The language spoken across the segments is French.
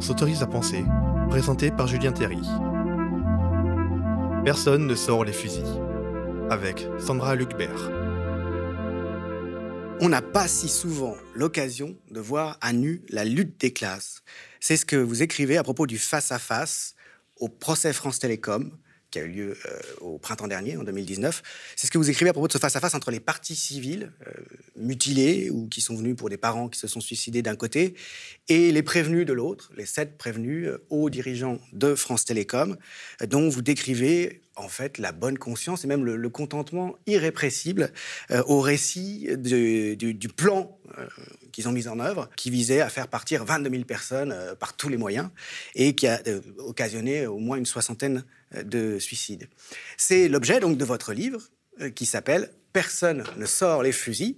S'autorise à penser, présenté par Julien Théry. Personne ne sort les fusils. Avec Sandra Lucbert. On n'a pas si souvent l'occasion de voir à nu la lutte des classes. C'est ce que vous écrivez à propos du face-à-face au procès France Télécom, qui a eu lieu euh, au printemps dernier, en 2019. C'est ce que vous écrivez à propos de ce face-à-face entre les parties civiles euh, mutilées ou qui sont venus pour des parents qui se sont suicidés d'un côté et les prévenus de l'autre, les sept prévenus euh, hauts dirigeants de France Télécom, dont vous décrivez en fait la bonne conscience et même le, contentement irrépressible au récit du, plan qu'ils ont mis en œuvre, qui visait à faire partir 22 000 personnes par tous les moyens et qui a occasionné au moins une soixantaine de suicide. C'est l'objet donc de votre livre euh, qui s'appelle Personne ne sort les fusils.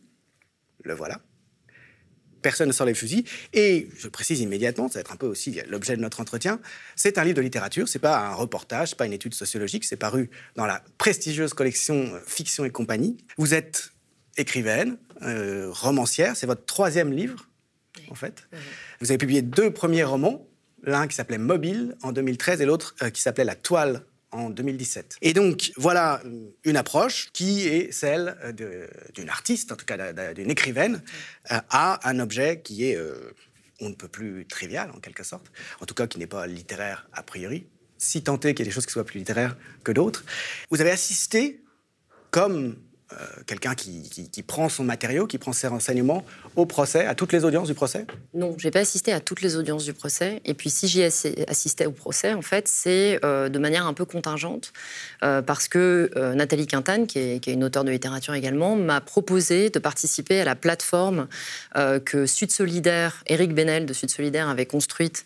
Le voilà. Personne ne sort les fusils. Et je précise immédiatement, ça va être un peu aussi l'objet de notre entretien, c'est un livre de littérature, c'est pas un reportage, pas une étude sociologique, c'est paru dans la prestigieuse collection euh, Fiction et compagnie. Vous êtes écrivaine, euh, romancière, c'est votre troisième livre, en fait. Vous avez publié deux premiers romans, l'un qui s'appelait Mobile en 2013 et l'autre qui s'appelait La Toile en 2017. Et donc, voilà une approche qui est celle d'une artiste, en tout cas d'une écrivaine, euh, à un objet qui est, euh, on ne peut plus trivial, en quelque sorte, en tout cas qui n'est pas littéraire a priori, si tant est qu'il y ait des choses qui soient plus littéraires que d'autres. Vous avez assisté, comme euh, quelqu'un qui, prend son matériau, qui prend ses renseignements au procès, à toutes les audiences du procès Non, je n'ai pas assisté à toutes les audiences du procès. Et puis si j'y assisté au procès, en fait, c'est euh, de manière un peu contingente, euh, parce que Nathalie Quintane, qui est, une auteure de littérature également, m'a proposé de participer à la plateforme que Sud Solidaire, Éric Benel de Sud Solidaire avait construite,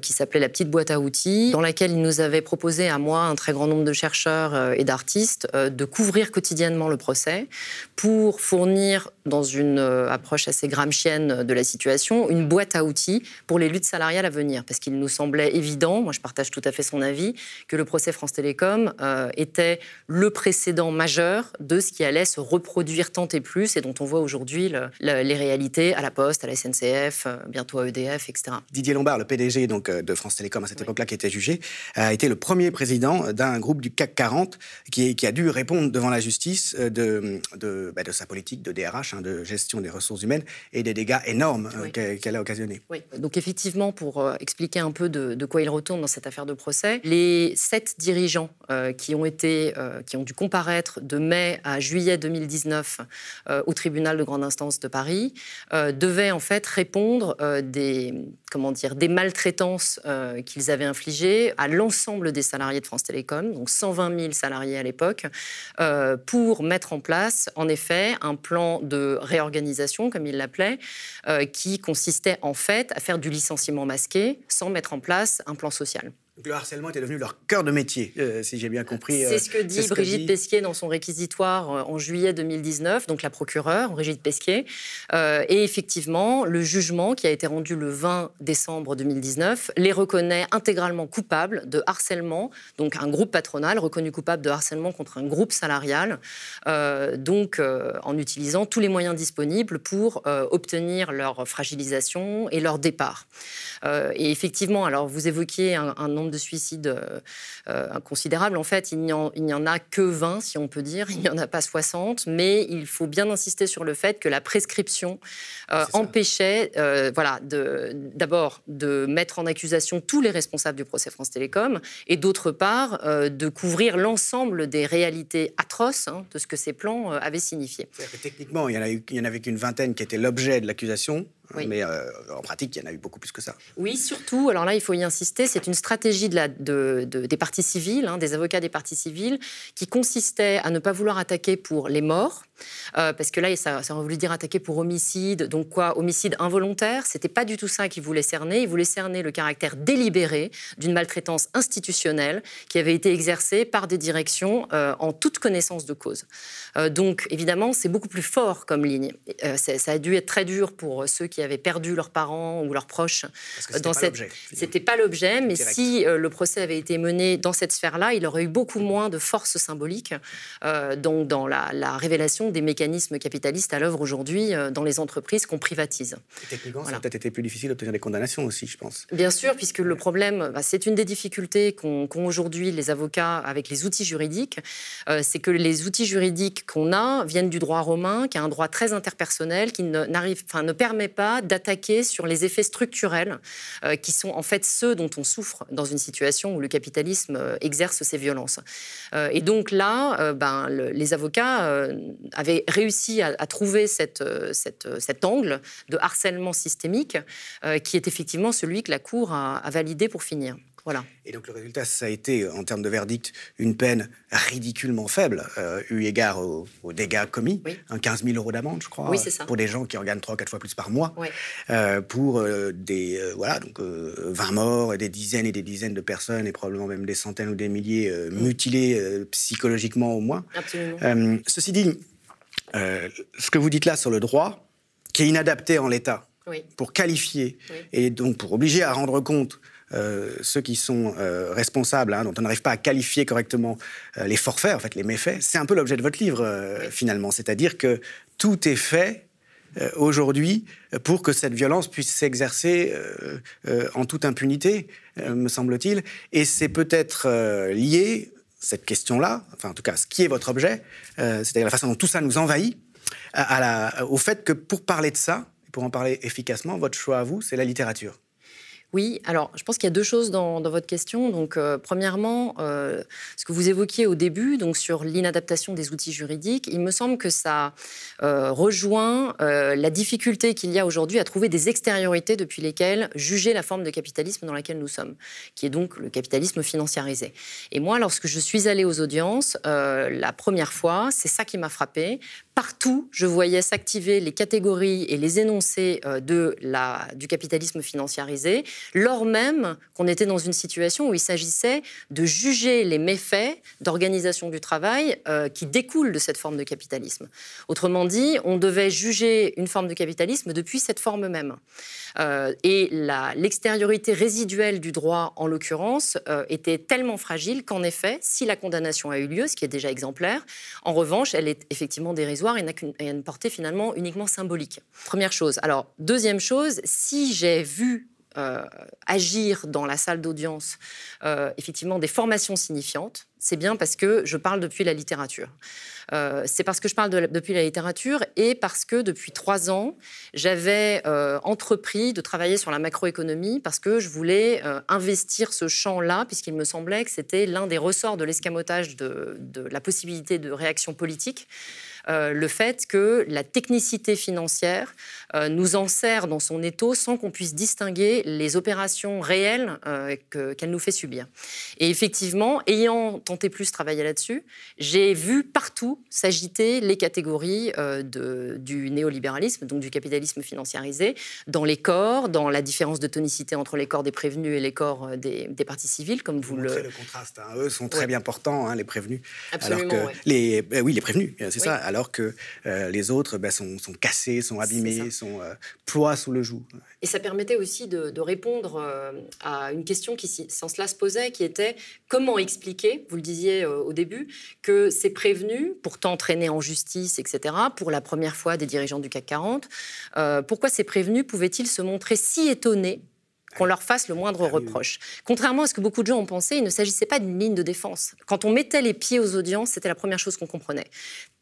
qui s'appelait la petite boîte à outils, dans laquelle il nous avait proposé à moi, un très grand nombre de chercheurs et d'artistes, de couvrir quotidiennement le procès pour fournir, dans une euh, approche assez gramscienne de la situation, une boîte à outils pour les luttes salariales à venir. Parce qu'il nous semblait évident, moi je partage tout à fait son avis, que le procès France Télécom euh, était le précédent majeur de ce qui allait se reproduire tant et plus et dont on voit aujourd'hui les réalités à la Poste, à la SNCF, euh, bientôt à EDF, etc. Didier Lombard, le PDG donc, de France Télécom à cette époque-là qui était jugé, a été le premier président d'un groupe du CAC 40 qui, qui a dû répondre devant la justice euh, de, de, bah, de, sa politique de DRH, hein, de gestion des ressources humaines, et des dégâts énormes euh, qu'elle a occasionnés. Oui. Donc effectivement, pour euh, expliquer un peu de, quoi il retourne dans cette affaire de procès, les sept dirigeants qui ont été, qui ont dû comparaître de mai à juillet 2019 au tribunal de grande instance de Paris devaient en fait répondre des comment dire des maltraitances qu'ils avaient infligées à l'ensemble des salariés de France Télécom, donc 120 000 salariés à l'époque, pour mettre en place, en effet, un plan de réorganisation, comme il l'appelait, euh, qui consistait en fait à faire du licenciement masqué sans mettre en place un plan social le harcèlement était devenu leur cœur de métier, euh, si j'ai bien compris. C'est ce que dit Brigitte Pesquier dans son réquisitoire euh, en juillet 2019, donc la procureure, Brigitte Pesquier. Euh, et effectivement, le jugement qui a été rendu le 20 décembre 2019 les reconnaît intégralement coupables de harcèlement, donc un groupe patronal reconnu coupable de harcèlement contre un groupe salarial, donc en utilisant tous les moyens disponibles pour obtenir leur fragilisation et leur départ. et effectivement, alors vous évoquiez un, un nombre de suicides euh, euh, considérable. En fait, il n'y en, en, a que 20, si on peut dire. Il n'y en a pas 60. Mais il faut bien insister sur le fait que la prescription euh, empêchait, voilà, d'abord de, mettre en accusation tous les responsables du procès France Télécom et d'autre part de couvrir l'ensemble des réalités atroces hein, de ce que ces plans avaient signifié. techniquement, il n'y en, avait qu'une vingtaine qui était l'objet de l'accusation. Mais en pratique, il y en a eu beaucoup plus que ça. Oui, surtout, alors là, il faut y insister, c'est une stratégie de des partis civils, hein, des avocats des partis civils, qui consistait à ne pas vouloir attaquer pour les morts, euh, parce que là, ça, ça aurait voulu dire attaquer pour homicide, donc quoi, homicide involontaire? C'était pas du tout ça qu'ils voulaient cerner. Ils voulaient cerner le caractère délibéré d'une maltraitance institutionnelle qui avait été exercée par des directions euh, en toute connaissance de cause. Euh, donc, évidemment, c'est beaucoup plus fort comme ligne. ça a dû être très dur pour ceux qui avaient perdu leurs parents ou leurs proches. dans cette. C'était pas l'objet, mais si le procès avait été mené dans cette sphère-là, il aurait eu beaucoup moins de force symbolique donc dans la révélation des mécanismes capitalistes à l'œuvre aujourd'hui dans les entreprises qu'on privatise. techniquement, ça a peut-être été plus difficile d'obtenir des condamnations aussi, je pense. Bien sûr, puisque le problème, bah, c'est une des difficultés qu'ont aujourd'hui les avocats avec les outils juridiques, c'est que les outils juridiques qu'on a viennent du droit romain, qui a un droit très interpersonnel, qui ne, ne permet pas d'attaquer sur les effets structurels, qui sont en fait ceux dont on souffre dans une situation où le capitalisme exerce ses violences. et donc là, ben, les avocats avaient réussi à, trouver cette, cet angle de harcèlement systémique qui est effectivement celui que la Cour a, a validé pour finir. Voilà. Et donc le résultat, ça a été, en termes de verdict, une peine ridiculement faible, euh, eu égard aux, dégâts commis. Un 15 000 euros d'amende, je crois. Oui, ça. Pour des gens qui en gagnent 3 4 fois plus par mois. Euh, pour euh, des, voilà, donc, 20 morts, et des dizaines et des dizaines de personnes, et probablement même des centaines ou des milliers mutilés psychologiquement au moins. Absolument. ceci dit, ce que vous dites là sur le droit, qui est inadapté en l'état, pour qualifier et donc pour obliger à rendre compte euh, ceux qui sont euh, responsables, hein, dont on n'arrive pas à qualifier correctement euh, les forfaits, en fait, les méfaits, c'est un peu l'objet de votre livre, finalement. C'est-à-dire que tout est fait aujourd'hui pour que cette violence puisse s'exercer en toute impunité, me semble-t-il. Et c'est peut-être lié, cette question-là, enfin en tout cas ce qui est votre objet, c'est-à-dire la façon dont tout ça nous envahit, au fait que pour parler de ça, pour en parler efficacement, votre choix à vous, c'est la littérature. Oui, alors je pense qu'il y a deux choses dans, votre question. Donc, euh, premièrement, euh, ce que vous évoquiez au début, donc sur l'inadaptation des outils juridiques, il me semble que ça euh, rejoint la difficulté qu'il y a aujourd'hui à trouver des extériorités depuis lesquelles juger la forme de capitalisme dans laquelle nous sommes, qui est donc le capitalisme financiarisé. Et moi, lorsque je suis allée aux audiences, la première fois, c'est ça qui m'a frappé. Partout, je voyais s'activer les catégories et les énoncés de la, du capitalisme financiarisé lors même qu'on était dans une situation où il s'agissait de juger les méfaits d'organisation du travail euh, qui découlent de cette forme de capitalisme. Autrement dit, on devait juger une forme de capitalisme depuis cette forme même. Euh, et l'extériorité résiduelle du droit, en l'occurrence, euh, était tellement fragile qu'en effet, si la condamnation a eu lieu, ce qui est déjà exemplaire, en revanche, elle est effectivement dérisoire et n'a une portée finalement uniquement symbolique. Première chose. Alors, deuxième chose, si j'ai vu agir dans la salle d'audience euh, effectivement des formations signifiantes, c'est bien parce que je parle depuis la littérature. Euh, c'est parce que je parle depuis la littérature et parce que depuis trois ans, j'avais entrepris de travailler sur la macroéconomie parce que je voulais investir ce champ-là, puisqu'il me semblait que c'était l'un des ressorts de l'escamotage de, la possibilité de réaction politique. Euh, le fait que la technicité financière euh, nous en sert dans son étau sans qu'on puisse distinguer les opérations réelles euh, qu'elle nous fait subir. Et effectivement, ayant plus travailler là-dessus, j'ai vu partout s'agiter les catégories de, du néolibéralisme, donc du capitalisme financiarisé, dans les corps, dans la différence de tonicité entre les corps des prévenus et les corps des, partis civils, comme vous, le... le contraste. Hein. Eux sont très bien portants, hein, les prévenus. Absolument, alors que les, ben oui, les prévenus, c'est ça alors que euh, les autres ben, sont, cassés, sont abîmés, sont euh, sous le joug. Et ça permettait aussi de, répondre euh, à une question qui, sans cela, se posait, qui était comment expliquer, vous le disiez au début, que ces prévenus, pourtant traînés en justice, etc., pour la première fois des dirigeants du CAC 40, pourquoi ces prévenus pouvaient-ils se montrer si étonnés qu'on leur fasse le moindre ah reproche. Contrairement à ce que beaucoup de gens ont pensé, il ne s'agissait pas d'une ligne de défense. Quand on mettait les pieds aux audiences, c'était la première chose qu'on comprenait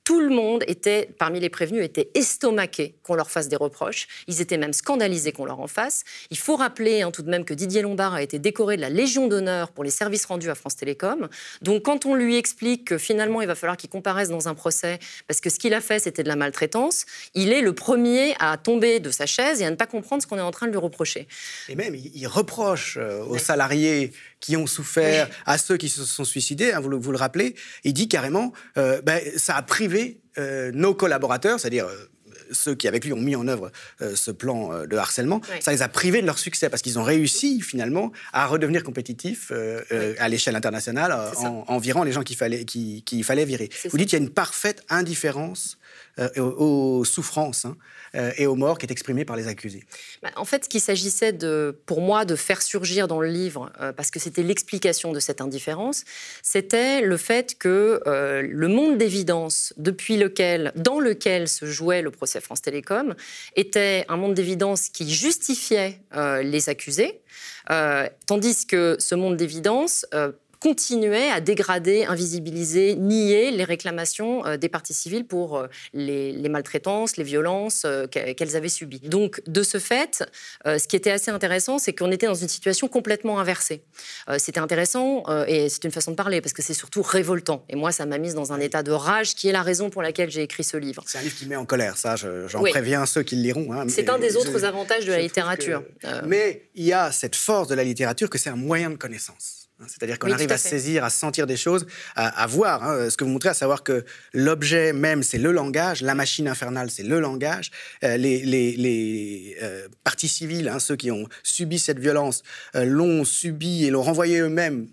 tout le monde était, parmi les prévenus, était estomaqué qu'on leur fasse des reproches. Ils étaient même scandalisés qu'on leur en fasse. Il faut rappeler hein, tout de même que Didier Lombard a été décoré de la Légion d'honneur pour les services rendus à France Télécom. Donc quand on lui explique que finalement il va falloir qu'il comparaisse dans un procès parce que ce qu'il a fait c'était de la maltraitance, il est le premier à tomber de sa chaise et à ne pas comprendre ce qu'on est en train de lui reprocher. Et même il reproche euh, aux salariés qui ont souffert, à ceux qui se sont suicidés, hein, vous, le, vous, le, rappelez, il dit carrément, euh, ben, ça a privé euh, nos collaborateurs, c'est-à-dire euh, ceux qui avec lui ont mis en œuvre ce plan de harcèlement, ça les a privés de leur succès parce qu'ils ont réussi finalement à redevenir compétitifs à l'échelle internationale en, virant les gens qu'il fallait, fallait virer. Vous dites qu'il y a une parfaite indifférence et aux, souffrances hein, et aux morts qui est exprimée par les accusés. Bah, en fait, ce qu'il s'agissait pour moi de faire surgir dans le livre, parce que c'était l'explication de cette indifférence, c'était le fait que le monde d'évidence depuis lequel, dans lequel se jouait le procès France Télécom était un monde d'évidence qui justifiait les accusés, tandis que ce monde d'évidence continuait à dégrader, invisibiliser, nier les réclamations euh, des parties civiles pour euh, les, maltraitances, les violences euh, qu'elles avaient subies. Donc, de ce fait, ce qui était assez intéressant, c'est qu'on était dans une situation complètement inversée. C'était intéressant et c'est une façon de parler parce que c'est surtout révoltant. Et moi, ça m'a mise dans un état de rage qui est la raison pour laquelle j'ai écrit ce livre. C'est un livre qui met en colère, ça, j'en préviens ceux qui le liront. Hein, c'est un des autres avantages de la littérature. Mais il y a cette force de la littérature que c'est un moyen de connaissance. Hein, c'est-à-dire qu'on arrive à, saisir, à sentir des choses, à, voir hein, ce que vous montrez, à savoir que l'objet même, c'est le langage, la machine infernale, c'est le langage. Euh, les, euh, partis civils, hein, ceux qui ont subi cette violence, euh, l'ont subi et l'ont renvoyé eux-mêmes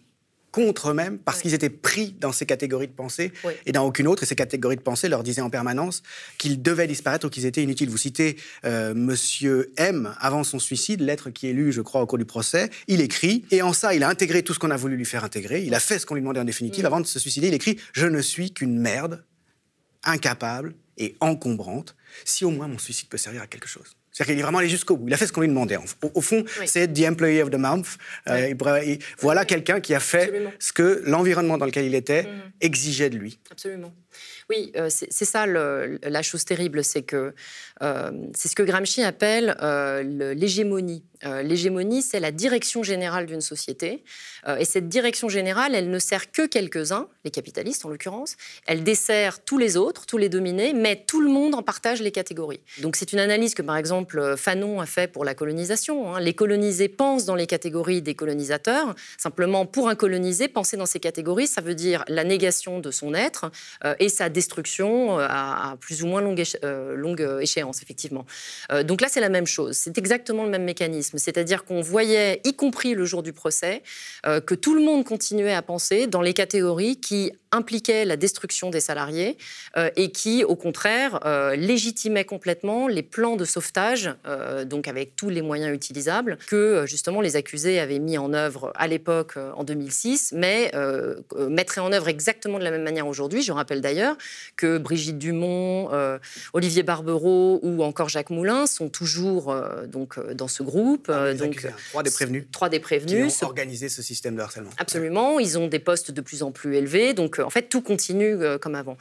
contre eux-mêmes parce qu'ils étaient pris dans ces catégories de pensée et dans aucune autre. Et ces catégories de pensée leur disaient en permanence qu'ils devaient disparaître ou qu'ils étaient inutiles. Vous citez euh, Monsieur M avant son suicide, lettre qui est lue, je crois, au cours du procès. Il écrit et en ça, il a intégré tout ce qu'on a voulu lui faire intégrer. Il a fait ce qu'on lui demandait en définitive. Mm. Avant de se suicider, il écrit Je ne suis qu'une merde, incapable et encombrante. Si au moins mon suicide peut servir à quelque chose. C'est-à-dire qu'il est vraiment allé jusqu'au bout. Il a fait ce qu'on lui demandait. Au, fond, c'est the employee of the month. Euh, voilà quelqu'un qui a fait ce que l'environnement dans lequel il était mm. exigeait de lui. Absolument. Oui, euh, c'est ça la chose terrible, c'est que euh, c'est ce que Gramsci appelle l'hégémonie. L'hégémonie, c'est la direction générale d'une société. et cette direction générale, elle ne sert que quelques-uns, les capitalistes en l'occurrence. Elle dessert tous les autres, tous les dominés, mais tout le monde en partage les catégories. Donc c'est une analyse que, par exemple, Fanon a fait pour la colonisation. Hein. Les colonisés pensent dans les catégories des colonisateurs. Simplement, pour un colonisé, penser dans ces catégories, ça veut dire la négation de son être euh, et sa destruction euh, à, plus ou moins euh, longue échéance, effectivement. donc là, c'est la même chose. C'est exactement le même mécanisme. C'est-à-dire qu'on voyait, y compris le jour du procès, que tout le monde continuait à penser dans les catégories qui impliquaient la destruction des salariés et qui, au contraire, légitimaient complètement les plans de sauvetage euh, donc avec tous les moyens utilisables, que euh, justement les accusés avaient mis en œuvre à l'époque, euh, en 2006, mais mettraient en œuvre exactement de la même manière aujourd'hui. Je rappelle d'ailleurs que Brigitte Dumont, Olivier Barbereau ou encore Jacques Moulin sont toujours donc, dans ce groupe. donc, trois des prévenus. Trois des prévenus. Qui ont organisé ce système de harcèlement. Absolument. Ils ont des postes de plus en plus élevés. Donc, en fait, tout continue comme avant.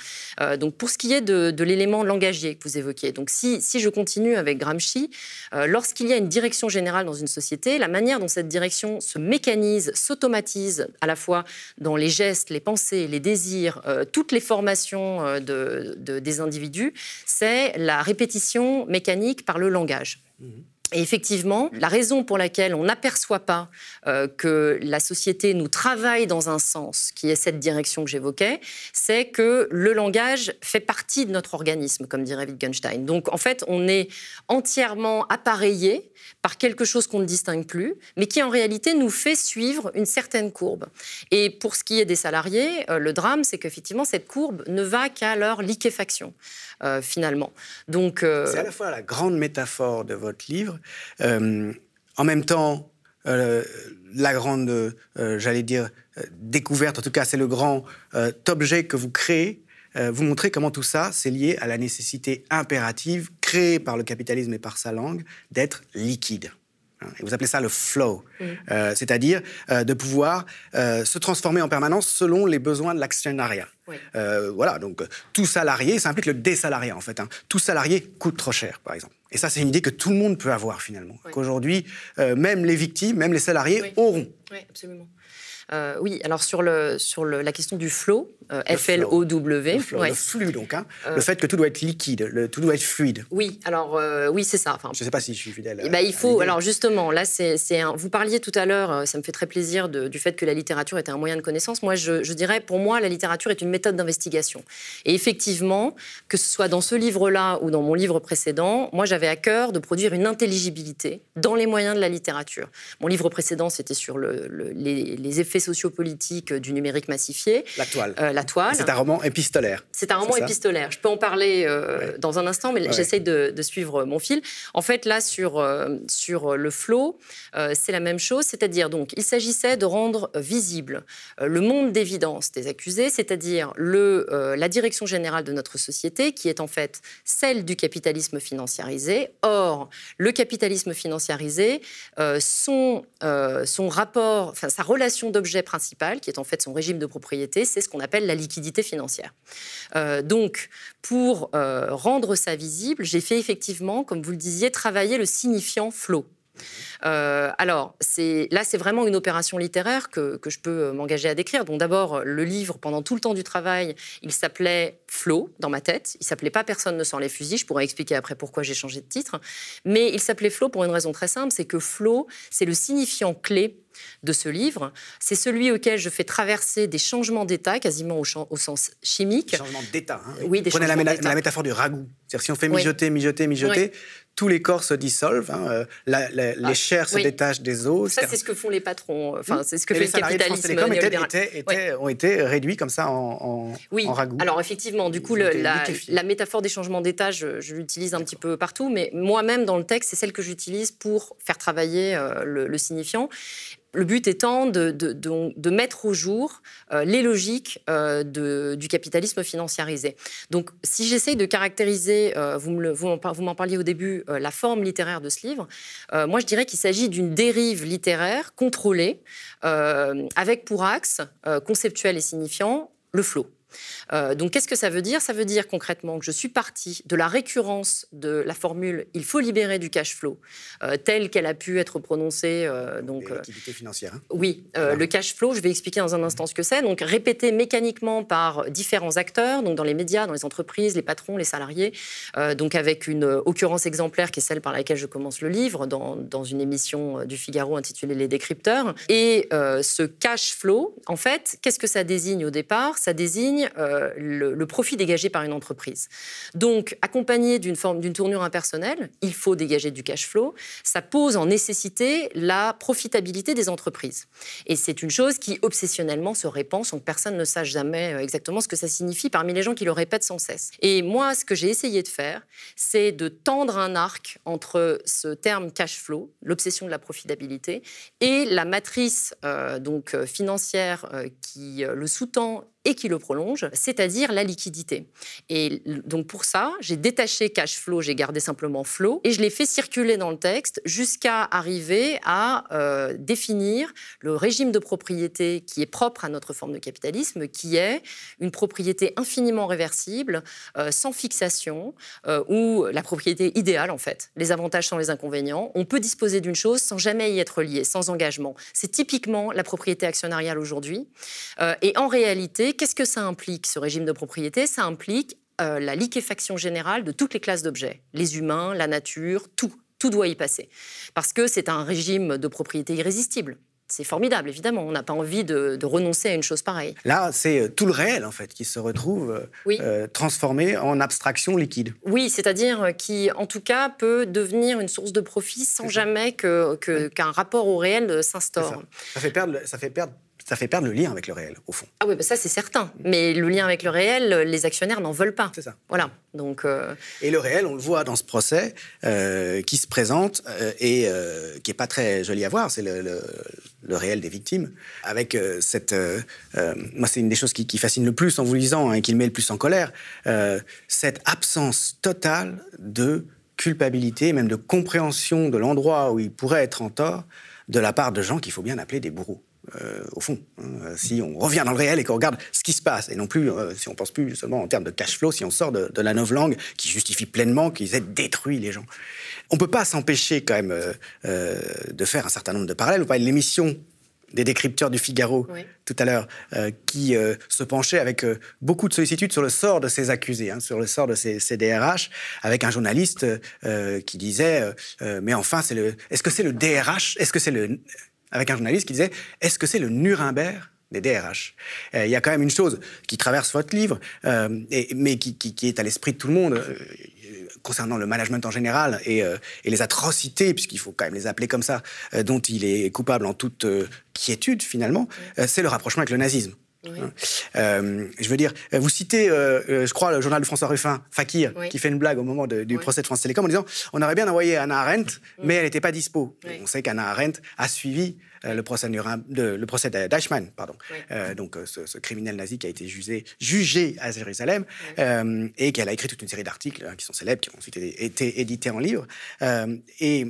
donc, pour ce qui est de, l'élément langagier que vous évoquiez, donc si, si je continue avec Gramsci, euh, lorsqu'il y a une direction générale dans une société, la manière dont cette direction se mécanise, s'automatise, à la fois dans les gestes, les pensées, les désirs, euh, toutes les formations euh, de, des individus, c'est la répétition mécanique par le langage. Mmh. Et effectivement, la raison pour laquelle on n'aperçoit pas euh, que la société nous travaille dans un sens, qui est cette direction que j'évoquais, c'est que le langage fait partie de notre organisme, comme dirait Wittgenstein. Donc en fait, on est entièrement appareillé par quelque chose qu'on ne distingue plus, mais qui en réalité nous fait suivre une certaine courbe. Et pour ce qui est des salariés, euh, le drame, c'est qu'effectivement, cette courbe ne va qu'à leur liquéfaction, euh, finalement. Donc, C'est à la fois la grande métaphore de votre livre, euh, en même temps, euh, la grande, euh, j'allais dire, découverte, en tout cas, c'est le grand objet que vous créez. Vous montrez comment tout ça, c'est lié à la nécessité impérative, créée par le capitalisme et par sa langue, d'être liquide. Hein, et vous appelez ça le flow, mm. c'est-à-dire de pouvoir se transformer en permanence selon les besoins de l'actionnariat. voilà, donc tout salarié, ça implique le désalarié en fait. Hein. Tout salarié coûte trop cher, par exemple. Et ça, c'est une idée que tout le monde peut avoir finalement. Qu'aujourd'hui, euh, même les victimes, même les salariés auront. Oui, absolument. Euh, oui, alors sur, le, sur le, la question du flow, euh, F-L-O-W. Le, flux, donc. Hein. le fait que tout doit être liquide, le, tout doit être fluide. Oui, alors oui, c'est ça. Enfin, je ne sais pas si je suis fidèle. Ben, il faut, alors justement, là, c'est, vous parliez tout à l'heure, ça me fait très plaisir du fait que la littérature était un moyen de connaissance. Moi, je, je dirais, pour moi, la littérature est une méthode d'investigation. Et effectivement, que ce soit dans ce livre-là ou dans mon livre précédent, moi, j'avais à cœur de produire une intelligibilité dans les moyens de la littérature. Mon livre précédent, c'était sur le, les, les effets sociopolitique du numérique massifié. La toile. la toile. C'est un roman épistolaire. C'est un roman épistolaire. Je peux en parler dans un instant, mais j'essaye de, suivre mon fil. En fait, là, sur, sur le flot, c'est la même chose. C'est-à-dire, donc, il s'agissait de rendre visible le monde d'évidence des accusés, c'est-à-dire la direction générale de notre société, qui est en fait celle du capitalisme financiarisé. Or, le capitalisme financiarisé, euh, son, euh, son rapport, enfin, sa relation d'objet principal, qui est en fait son régime de propriété, c'est ce qu'on appelle la liquidité financière. Euh, donc, pour rendre ça visible, j'ai fait effectivement, comme vous le disiez, travailler le signifiant flot. Euh, alors, là, c'est vraiment une opération littéraire que, je peux m'engager à décrire. Donc, d'abord, le livre, pendant tout le temps du travail, il s'appelait Flo dans ma tête. Il s'appelait pas Personne ne sent les fusils. Je pourrais expliquer après pourquoi j'ai changé de titre. Mais il s'appelait Flo pour une raison très simple c'est que Flo, c'est le signifiant clé de ce livre. C'est celui auquel je fais traverser des changements d'état, quasiment au, sens chimique. Changements d'état. Hein. Oui, des Prenez la, la, métaphore du ragoût. C'est-à-dire si on fait mijoter, mijoter, mijoter, tous les corps se dissolvent, hein, euh, les ah, chairs se détachent des os. Ça, c'est ce que font les patrons. Enfin, c'est ce que fait le capitalisme étaient, ont été réduits comme ça en, oui. ragoût. Alors effectivement, du coup, la, métaphore des changements d'état, je, l'utilise un petit peu partout, mais moi-même dans le texte, c'est celle que j'utilise pour faire travailler euh, le, signifiant. Le but étant de, mettre au jour euh, les logiques euh, du capitalisme financiarisé. Donc, si j'essaye de caractériser, euh, vous m'en parliez au début, la forme littéraire de ce livre, moi je dirais qu'il s'agit d'une dérive littéraire contrôlée, avec pour axe conceptuel et signifiant le flot. Euh, donc qu'est-ce que ça veut dire? Ça veut dire concrètement que je suis partie de la récurrence de la formule il faut libérer du cash flow, euh, telle qu'elle a pu être prononcée. Euh, donc, L'activité financière. Hein. Oui, le cash flow, je vais expliquer dans un instant ce que c'est. Donc répété mécaniquement par différents acteurs, donc dans les médias, dans les entreprises, les patrons, les salariés, donc avec une occurrence exemplaire qui est celle par laquelle je commence le livre, dans, dans une émission du Figaro intitulée Les décrypteurs. Et ce cash flow, en fait, qu'est-ce que ça désigne au départ? Ça désigne euh, le, profit dégagé par une entreprise. Donc, accompagné d'une forme d'une tournure impersonnelle, il faut dégager du cash flow. Ça pose en nécessité la profitabilité des entreprises. Et c'est une chose qui obsessionnellement se répand sans que personne ne sache jamais euh, exactement ce que ça signifie parmi les gens qui le répètent sans cesse. Et moi, ce que j'ai essayé de faire, c'est de tendre un arc entre ce terme cash flow, l'obsession de la profitabilité, et la matrice euh, donc financière qui le sous-tend et qui le prolonge, c'est-à-dire la liquidité. Et donc pour ça, j'ai détaché cash flow, j'ai gardé simplement flow, et je l'ai fait circuler dans le texte jusqu'à arriver à euh, définir le régime de propriété qui est propre à notre forme de capitalisme, qui est une propriété infiniment réversible, euh, sans fixation, euh, ou la propriété idéale en fait, les avantages sans les inconvénients. On peut disposer d'une chose sans jamais y être lié, sans engagement. C'est typiquement la propriété actionnariale aujourd'hui. et en réalité, qu'est-ce que ça implique, ce régime de propriété? Ça implique euh, la liquéfaction générale de toutes les classes d'objets, les humains, la nature, tout. Tout doit y passer. Parce que c'est un régime de propriété irrésistible. C'est formidable, évidemment. On n'a pas envie de, renoncer à une chose pareille. Là, c'est euh, tout le réel, en fait, qui se retrouve euh, transformé en abstraction liquide. Oui, c'est-à-dire qui, en tout cas, peut devenir une source de profit sans jamais qu'un que, rapport au réel s'instaure. Ça. fait perdre, ça fait perdre ça fait perdre le lien avec le réel, au fond. Ah oui, bah ça c'est certain. Mais le lien avec le réel, les actionnaires n'en veulent pas. C'est ça. Voilà. Donc, euh, Et le réel, on le voit dans ce procès euh, qui se présente euh, et qui n'est pas très joli à voir, c'est le, réel des victimes. Avec cette. moi, c'est une des choses qui, fascine le plus en vous lisant hein, et qui le met le plus en colère, cette absence totale de culpabilité, même de compréhension de l'endroit où il pourrait être en tort, de la part de gens qu'il faut bien appeler des bourreaux. Euh, au fond. Hein, si on revient dans le réel et qu'on regarde ce qui se passe, et non plus, euh, si on pense plus seulement en termes de cash flow, si on sort de, la langue qui justifie pleinement qu'ils aient détruit les gens. On ne peut pas s'empêcher quand même euh, de faire un certain nombre de parallèles. Vous parlez de l'émission des décrypteurs du Figaro tout à l'heure, qui se penchait avec beaucoup de sollicitude sur le sort de ces accusés, hein, sur le sort de ces, ces DRH, avec un journaliste qui disait Mais enfin, c'est le, est-ce que c'est le DRH Est-ce que c'est le avec un journaliste qui disait Est-ce que c'est le Nuremberg des DRH. Euh, il y a quand même une chose qui traverse votre livre, euh, mais qui, est à l'esprit de tout le monde. Euh, concernant le management en général et, et les atrocités, puisqu'il faut quand même les appeler comme ça, dont il est coupable en toute quiétude finalement, c'est le rapprochement avec le nazisme. Hein. Euh, je veux dire, vous citez, euh, euh, je crois, le journal de François Ruffin, Fakir, qui fait une blague au moment du procès de France Télécom en disant on aurait bien envoyé Anna Arendt, mais elle n'était pas dispo. On sait qu'Anna Arendt a suivi le procès, de, le procès d'Eichmann, pardon. donc ce, criminel nazi qui a été jugé, jugé à Jérusalem et qu'elle a écrit toute une série d'articles hein, qui sont célèbres, qui ont ensuite été, édités en livre. et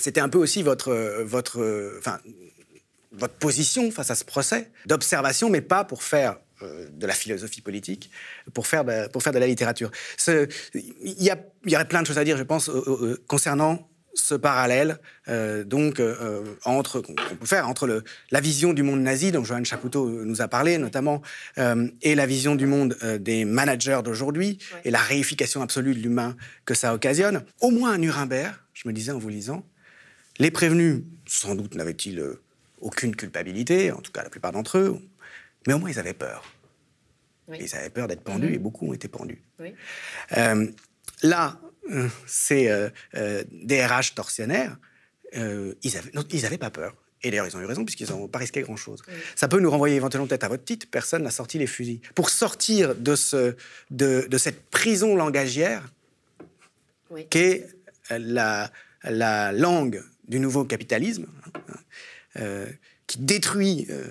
c'était un peu aussi votre, votre, enfin, votre position face à ce procès d'observation, mais pas pour faire euh, de la philosophie politique, pour faire de, pour faire de la littérature. Il y, y, aurait plein de choses à dire, je pense, concernant ce parallèle euh, donc euh, entre qu'on peut faire entre le, la vision du monde nazi dont Johan Chapoutot nous a parlé notamment et la vision du monde des managers d'aujourd'hui et la réification absolue de l'humain que ça occasionne. Au moins à Nuremberg, je me disais en vous lisant, les prévenus sans doute n'avaient-ils aucune culpabilité, en tout cas la plupart d'entre eux, mais au moins ils avaient peur. Ils avaient peur d'être pendus mhm. et beaucoup ont été pendus. Euh, là, euh, ces euh, DRH tortionnaires, ils n'avaient pas peur. Et d'ailleurs, ils ont eu raison, puisqu'ils n'ont pas risqué grand-chose. Ça peut nous renvoyer éventuellement peut-être à votre titre, personne n'a sorti les fusils. Pour sortir de, ce, de, cette prison langagière qu'est la, la langue du nouveau capitalisme, hein, euh, qui détruit euh,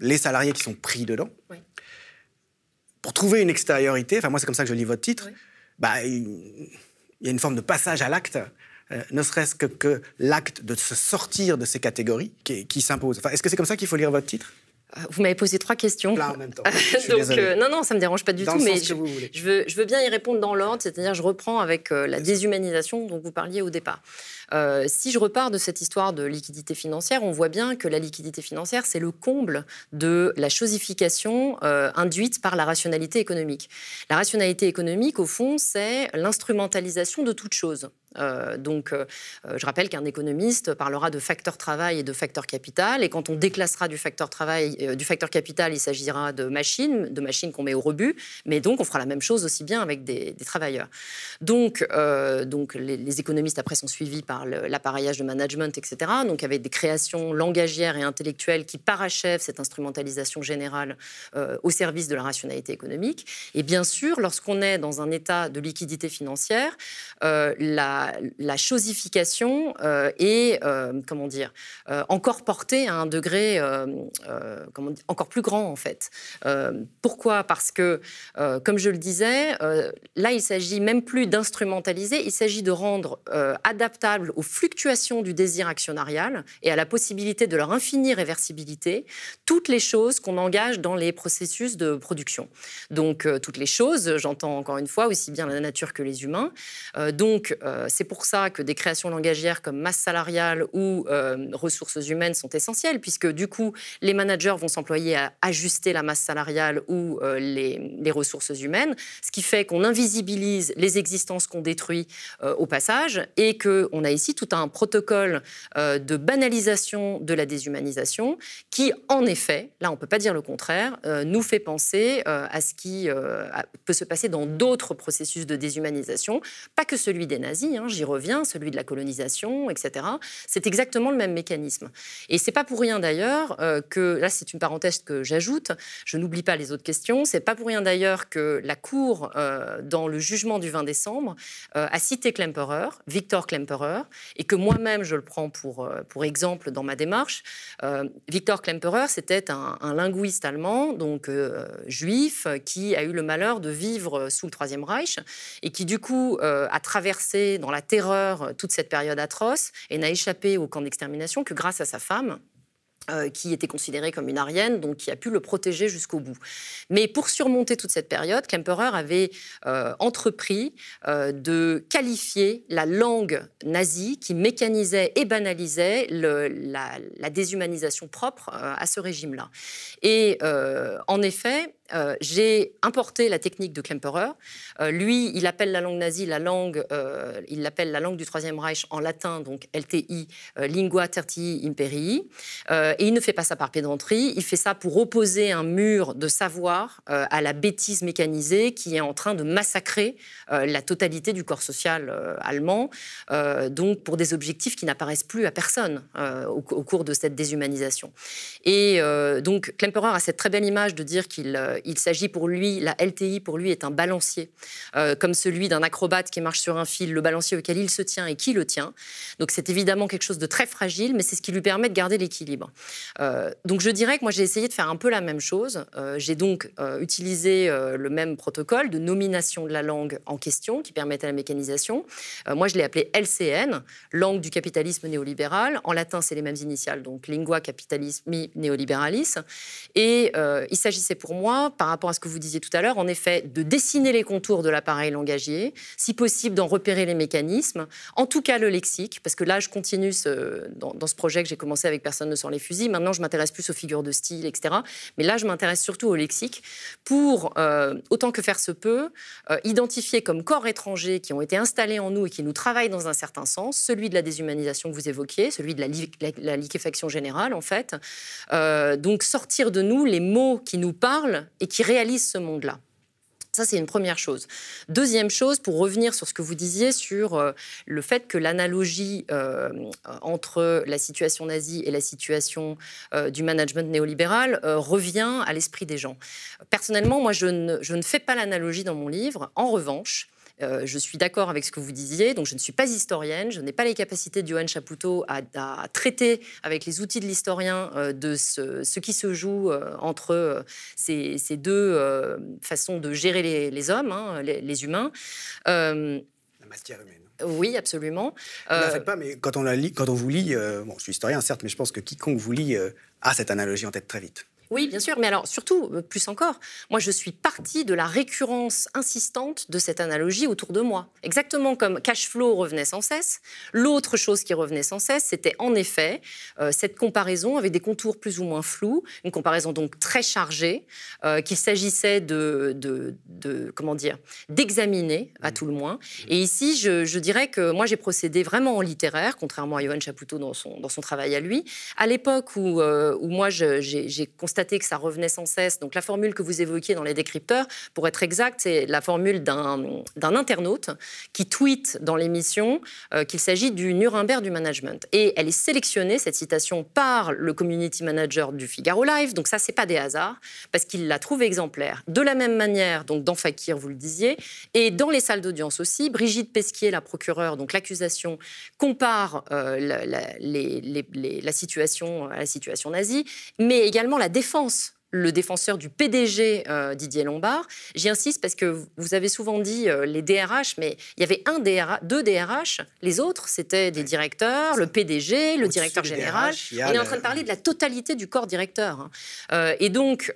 les salariés qui sont pris dedans. Pour trouver une extériorité, enfin moi c'est comme ça que je lis votre titre, bah, il y a une forme de passage à l'acte, euh, ne serait-ce que, que l'acte de se sortir de ces catégories qui, s'impose. Enfin, Est-ce que c'est comme ça qu'il faut lire votre titre? Vous m'avez posé trois questions. Là en même temps. Donc, non, non, ça me dérange pas du tout, mais je, je, veux, je, veux, bien y répondre dans l'ordre, c'est-à-dire je reprends avec la déshumanisation dont vous parliez au départ. Euh, si je repars de cette histoire de liquidité financière, on voit bien que la liquidité financière, c'est le comble de la chosification euh, induite par la rationalité économique. La rationalité économique, au fond, c'est l'instrumentalisation de toute chose. Euh, donc, euh, euh, je rappelle qu'un économiste parlera de facteur travail et de facteur capital. Et quand on déclassera du facteur travail, du facteur capital, il s'agira de machines, de machines qu'on met au rebut. Mais donc, on fera la même chose aussi bien avec des, travailleurs. Donc, donc les, économistes après sont suivis par l'appareillage de management, etc. Donc, avec des créations langagières et intellectuelles qui parachèvent cette instrumentalisation générale au service de la rationalité économique. Et bien sûr, lorsqu'on est dans un état de liquidité financière, la la, chosification euh, est, euh, comment dire, euh, encore portée à un degré encore plus grand, en fait. pourquoi? Parce que, comme je le disais, là, il s'agit même plus d'instrumentaliser, il s'agit de rendre adaptable aux fluctuations du désir actionnarial et à la possibilité de leur infinie réversibilité toutes les choses qu'on engage dans les processus de production. Donc, toutes les choses, j'entends encore une fois, aussi bien la nature que les humains. donc, c'est pour ça que des créations langagières comme masse salariale ou euh, ressources humaines sont essentielles, puisque du coup, les managers vont s'employer à ajuster la masse salariale ou euh, les, ressources humaines, ce qui fait qu'on invisibilise les existences qu'on détruit euh, au passage et qu'on a ici tout un protocole de banalisation de la déshumanisation qui, en effet, là on ne peut pas dire le contraire, nous fait penser à ce qui peut se passer dans d'autres processus de déshumanisation, pas que celui des nazis, Hein, j'y reviens, celui de la colonisation, etc. C'est exactement le même mécanisme. Et c'est pas pour rien d'ailleurs euh, que, là c'est une parenthèse que j'ajoute, je n'oublie pas les autres questions, c'est pas pour rien d'ailleurs que la Cour, euh, dans le jugement du 20 décembre, euh, a cité Klemperer, Victor Klemperer, et que moi-même je le prends pour, pour exemple dans ma démarche. Victor Klemperer, c'était un, un, linguiste allemand, donc juif, qui a eu le malheur de vivre sous le Troisième Reich et qui du coup a traversé dans la terreur euh, toute cette période atroce et n'a échappé au camp d'extermination que grâce à sa femme. Euh, qui était considérée comme une arienne, donc qui a pu le protéger jusqu'au bout. Mais pour surmonter toute cette période, Klemperer avait euh, entrepris de qualifier la langue nazie qui mécanisait et banalisait la, déshumanisation propre à ce régime-là. Et en effet, euh, j'ai importé la technique de Klemperer. Euh, lui, il appelle la langue nazie la langue, euh, il l'appelle la langue du Troisième Reich en latin, donc LTI, Lingua Tertii Imperii. et il ne fait pas ça par pédanterie, il fait ça pour opposer un mur de savoir à la bêtise mécanisée qui est en train de massacrer la totalité du corps social allemand, donc pour des objectifs qui n'apparaissent plus à personne au, au, cours de cette déshumanisation. Et donc Klemperer a cette très belle image de dire qu'il il s'agit pour lui, la LTI pour lui est un balancier, euh, comme celui d'un acrobate qui marche sur un fil, le balancier auquel il se tient et qui le tient. Donc c'est évidemment quelque chose de très fragile, mais c'est ce qui lui permet de garder l'équilibre. Euh, donc je dirais que moi j'ai essayé de faire un peu la même chose. Euh, j'ai donc utilisé le même protocole de nomination de la langue en question qui permettait la mécanisation. moi je l'ai appelé LCN, langue du capitalisme néolibéral. En latin c'est les mêmes initiales, donc lingua capitalismi neoliberalis. Et il s'agissait pour moi par rapport à ce que vous disiez tout à l'heure, en effet, de dessiner les contours de l'appareil langagier, si possible d'en repérer les mécanismes, en tout cas le lexique, parce que là, je continue dans, ce projet que j'ai commencé avec Personne ne sort les fusils. Maintenant, je m'intéresse plus aux figures de style, etc. Mais là, je m'intéresse surtout au lexique pour, euh, autant que faire se peut, euh, identifier comme corps étrangers qui ont été installés en nous et qui nous travaillent dans un certain sens, celui de la déshumanisation que vous évoquiez, celui de la, liquéfaction générale, en fait. Euh, donc, sortir de nous les mots qui nous parlent et qui réalise ce monde-là. Ça, c'est une première chose. Deuxième chose, pour revenir sur ce que vous disiez sur euh, le fait que l'analogie euh, entre la situation nazie et la situation euh, du management néolibéral revient à l'esprit des gens. Personnellement, moi, je ne fais pas l'analogie dans mon livre. En revanche, euh, je suis d'accord avec ce que vous disiez, donc je ne suis pas historienne, je n'ai pas les capacités de Johan Chapoutot à, traiter avec les outils de l'historien euh, de ce, qui se joue euh, entre ces, deux façons de gérer les, hommes, hein, les, humains. La matière humaine. Oui, absolument. Ne la pas, mais quand on, la lit, quand on vous lit, bon, je suis historien certes, mais je pense que quiconque vous lit a cette analogie en tête très vite. Oui, bien sûr, mais alors surtout, euh, plus encore, moi je suis partie de la récurrence insistante de cette analogie autour de moi. Exactement comme cash flow revenait sans cesse, l'autre chose qui revenait sans cesse, c'était en effet euh, cette comparaison avec des contours plus ou moins flous, une comparaison donc très chargée, euh, qu'il s'agissait de, de, comment dire, d'examiner à mmh. tout le moins. Et ici, je, dirais que moi j'ai procédé vraiment en littéraire, contrairement à Johan Chapoutot dans son, dans son travail à lui. À l'époque où, où moi j'ai constaté constaté que ça revenait sans cesse. Donc la formule que vous évoquiez dans les décrypteurs, pour être exact, c'est la formule d'un internaute qui tweet dans l'émission euh, qu'il s'agit du Nuremberg du management. Et elle est sélectionnée, cette citation, par le community manager du Figaro Live. Donc ça, c'est pas des hasards, parce qu'il la trouve exemplaire. De la même manière, donc dans Fakir, vous le disiez, et dans les salles d'audience aussi, Brigitte Pesquier, la procureure, donc l'accusation, compare euh, la, la, situation à la situation nazie, mais également la défense défense le défenseur du PDG euh, Didier Lombard. J'y insiste parce que vous avez souvent dit euh, les DRH, mais il y avait un DRH, deux DRH, les autres c'était des directeurs, le PDG, le directeur général. il, est en train de parler de la totalité du corps directeur. Hein. Euh, et donc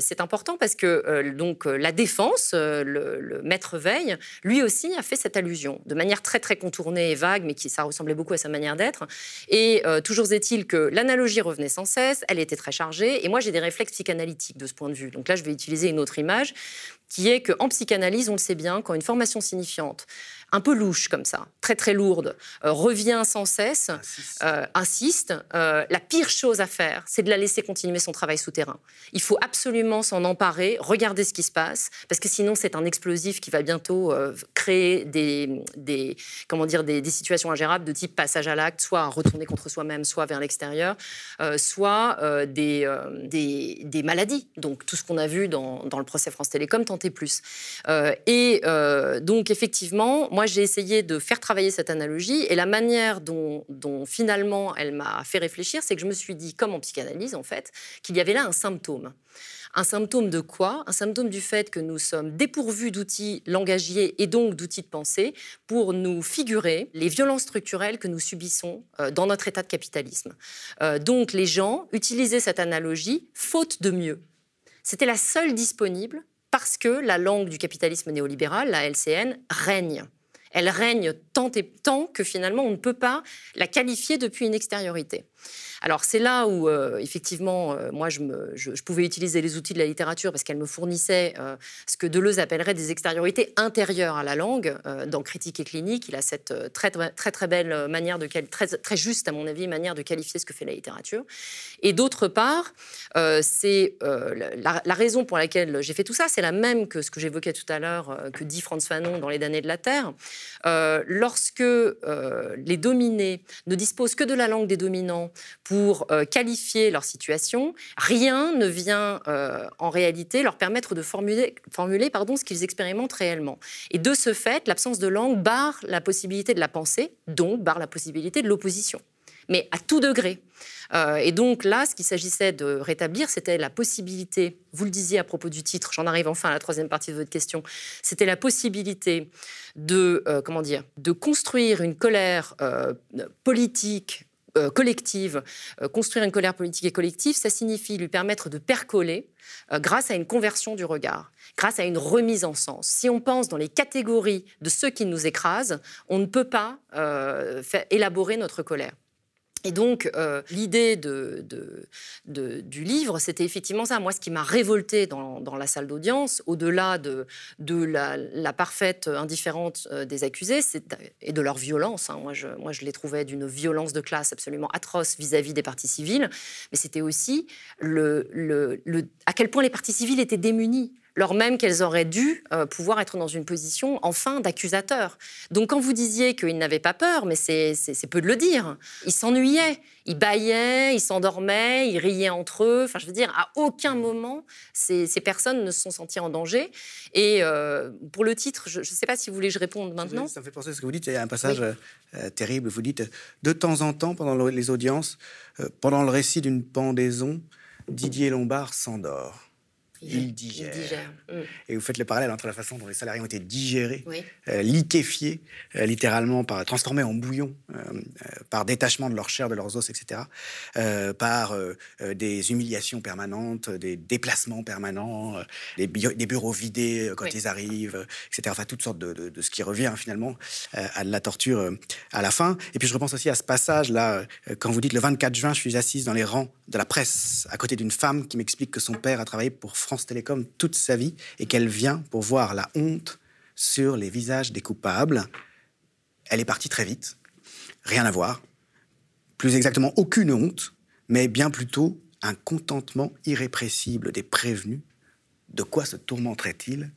c'est important parce que donc la défense, le, maître Veille, lui aussi a fait cette allusion de manière très très contournée et vague, mais qui ça ressemblait beaucoup à sa manière d'être. Et toujours est-il que l'analogie revenait sans cesse, elle était très chargée, et moi j'ai des réflexes psychanalytiques de ce point de vue. Donc là, je vais utiliser une autre image qui est qu'en psychanalyse, on le sait bien, quand une formation signifiante un peu louche comme ça, très très lourde, euh, revient sans cesse, insiste. Euh, euh, la pire chose à faire, c'est de la laisser continuer son travail souterrain. Il faut absolument s'en emparer, regarder ce qui se passe, parce que sinon c'est un explosif qui va bientôt créer des, des, comment dire, des, situations ingérables de type passage à l'acte, soit retourner contre soi-même, soit vers l'extérieur, soit des, des, des, maladies. Donc tout ce qu'on a vu dans, dans, le procès France Télécom, tenter plus. et donc effectivement, moi, j'ai essayé de faire travailler cette analogie et la manière dont, finalement elle m'a fait réfléchir, c'est que je me suis dit, comme en psychanalyse en fait, qu'il y avait là un symptôme. Un symptôme de quoi? Un symptôme du fait que nous sommes dépourvus d'outils langagiers et donc d'outils de pensée pour nous figurer les violences structurelles que nous subissons euh, dans notre état de capitalisme. Euh, donc les gens utilisaient cette analogie faute de mieux. C'était la seule disponible parce que la langue du capitalisme néolibéral, la LCN, règne elle règne tant et tant que finalement on ne peut pas la qualifier depuis une extériorité. Alors c'est là où, euh, effectivement, euh, moi, je, pouvais utiliser les outils de la littérature parce qu'elle me fournissait euh, ce que Deleuze appellerait des extériorités intérieures à la langue. dans Critique et clinique, il a cette très, très, très belle manière de très, très juste, à mon avis, manière de qualifier ce que fait la littérature. Et d'autre part, c'est la, raison pour laquelle j'ai fait tout ça, c'est la même que ce que j'évoquais tout à l'heure, que dit Franz Fanon dans Les damnés de la Terre. lorsque les dominés ne disposent que de la langue des dominants pour euh, qualifier leur situation, rien ne vient euh, en réalité leur permettre de formuler, formuler pardon, ce qu'ils expérimentent réellement. Et de ce fait, l'absence de langue barre la possibilité de la pensée, donc barre la possibilité de l'opposition, mais à tout degré. Euh, et donc là, ce qu'il s'agissait de rétablir, c'était la possibilité, vous le disiez à propos du titre, j'en arrive enfin à la troisième partie de votre question, c'était la possibilité de, comment dire, de construire une colère politique euh, collective, euh, construire une colère politique et collective, ça signifie lui permettre de percoler euh, grâce à une conversion du regard, grâce à une remise en sens. Si on pense dans les catégories de ceux qui nous écrasent, on ne peut pas élaborer notre colère. Et donc, euh, l'idée du livre, c'était effectivement ça. Moi, ce qui m'a révolté dans, la salle d'audience, au-delà de, la, parfaite indifférence euh, des accusés et de leur violence, hein. moi, je, les trouvais d'une violence de classe absolument atroce vis-à-vis des partis civils, mais c'était aussi à quel point les partis civils étaient démunis lors même qu'elles auraient dû euh, pouvoir être dans une position, enfin, d'accusateur. Donc quand vous disiez qu'ils n'avaient pas peur, mais c'est peu de le dire, ils s'ennuyaient, ils bâillaient, ils s'endormaient, ils riaient entre eux. Enfin, je veux dire, à aucun moment, ces, personnes ne se sont senties en danger. Et euh, pour le titre, je ne sais pas si vous voulez que je réponde maintenant. Ça me fait penser à ce que vous dites. Il y a un passage euh, terrible. Vous dites, de temps en temps, pendant les audiences, pendant le récit d'une pendaison, Didier Lombard s'endort il digère. Mm. Et vous faites le parallèle entre la façon dont les salariés ont été digérés, euh, liquéfiés, euh, littéralement par, transformés en bouillon, euh, par détachement de leur chair, de leurs os, etc., par des humiliations permanentes, des déplacements permanents, des, bureaux vidés quand ils arrivent, etc. Enfin, toutes sortes de, ce qui revient finalement à de la torture à la fin. Et puis je repense aussi à ce passage-là, quand vous dites le 24 juin, je suis assise dans les rangs de la presse, à côté d'une femme qui m'explique que son père a travaillé pour France Télécom toute sa vie et qu'elle vient pour voir la honte sur les visages des coupables. Elle est partie très vite, rien à voir, plus exactement aucune honte, mais bien plutôt un contentement irrépressible des prévenus. De quoi se tourmenterait-il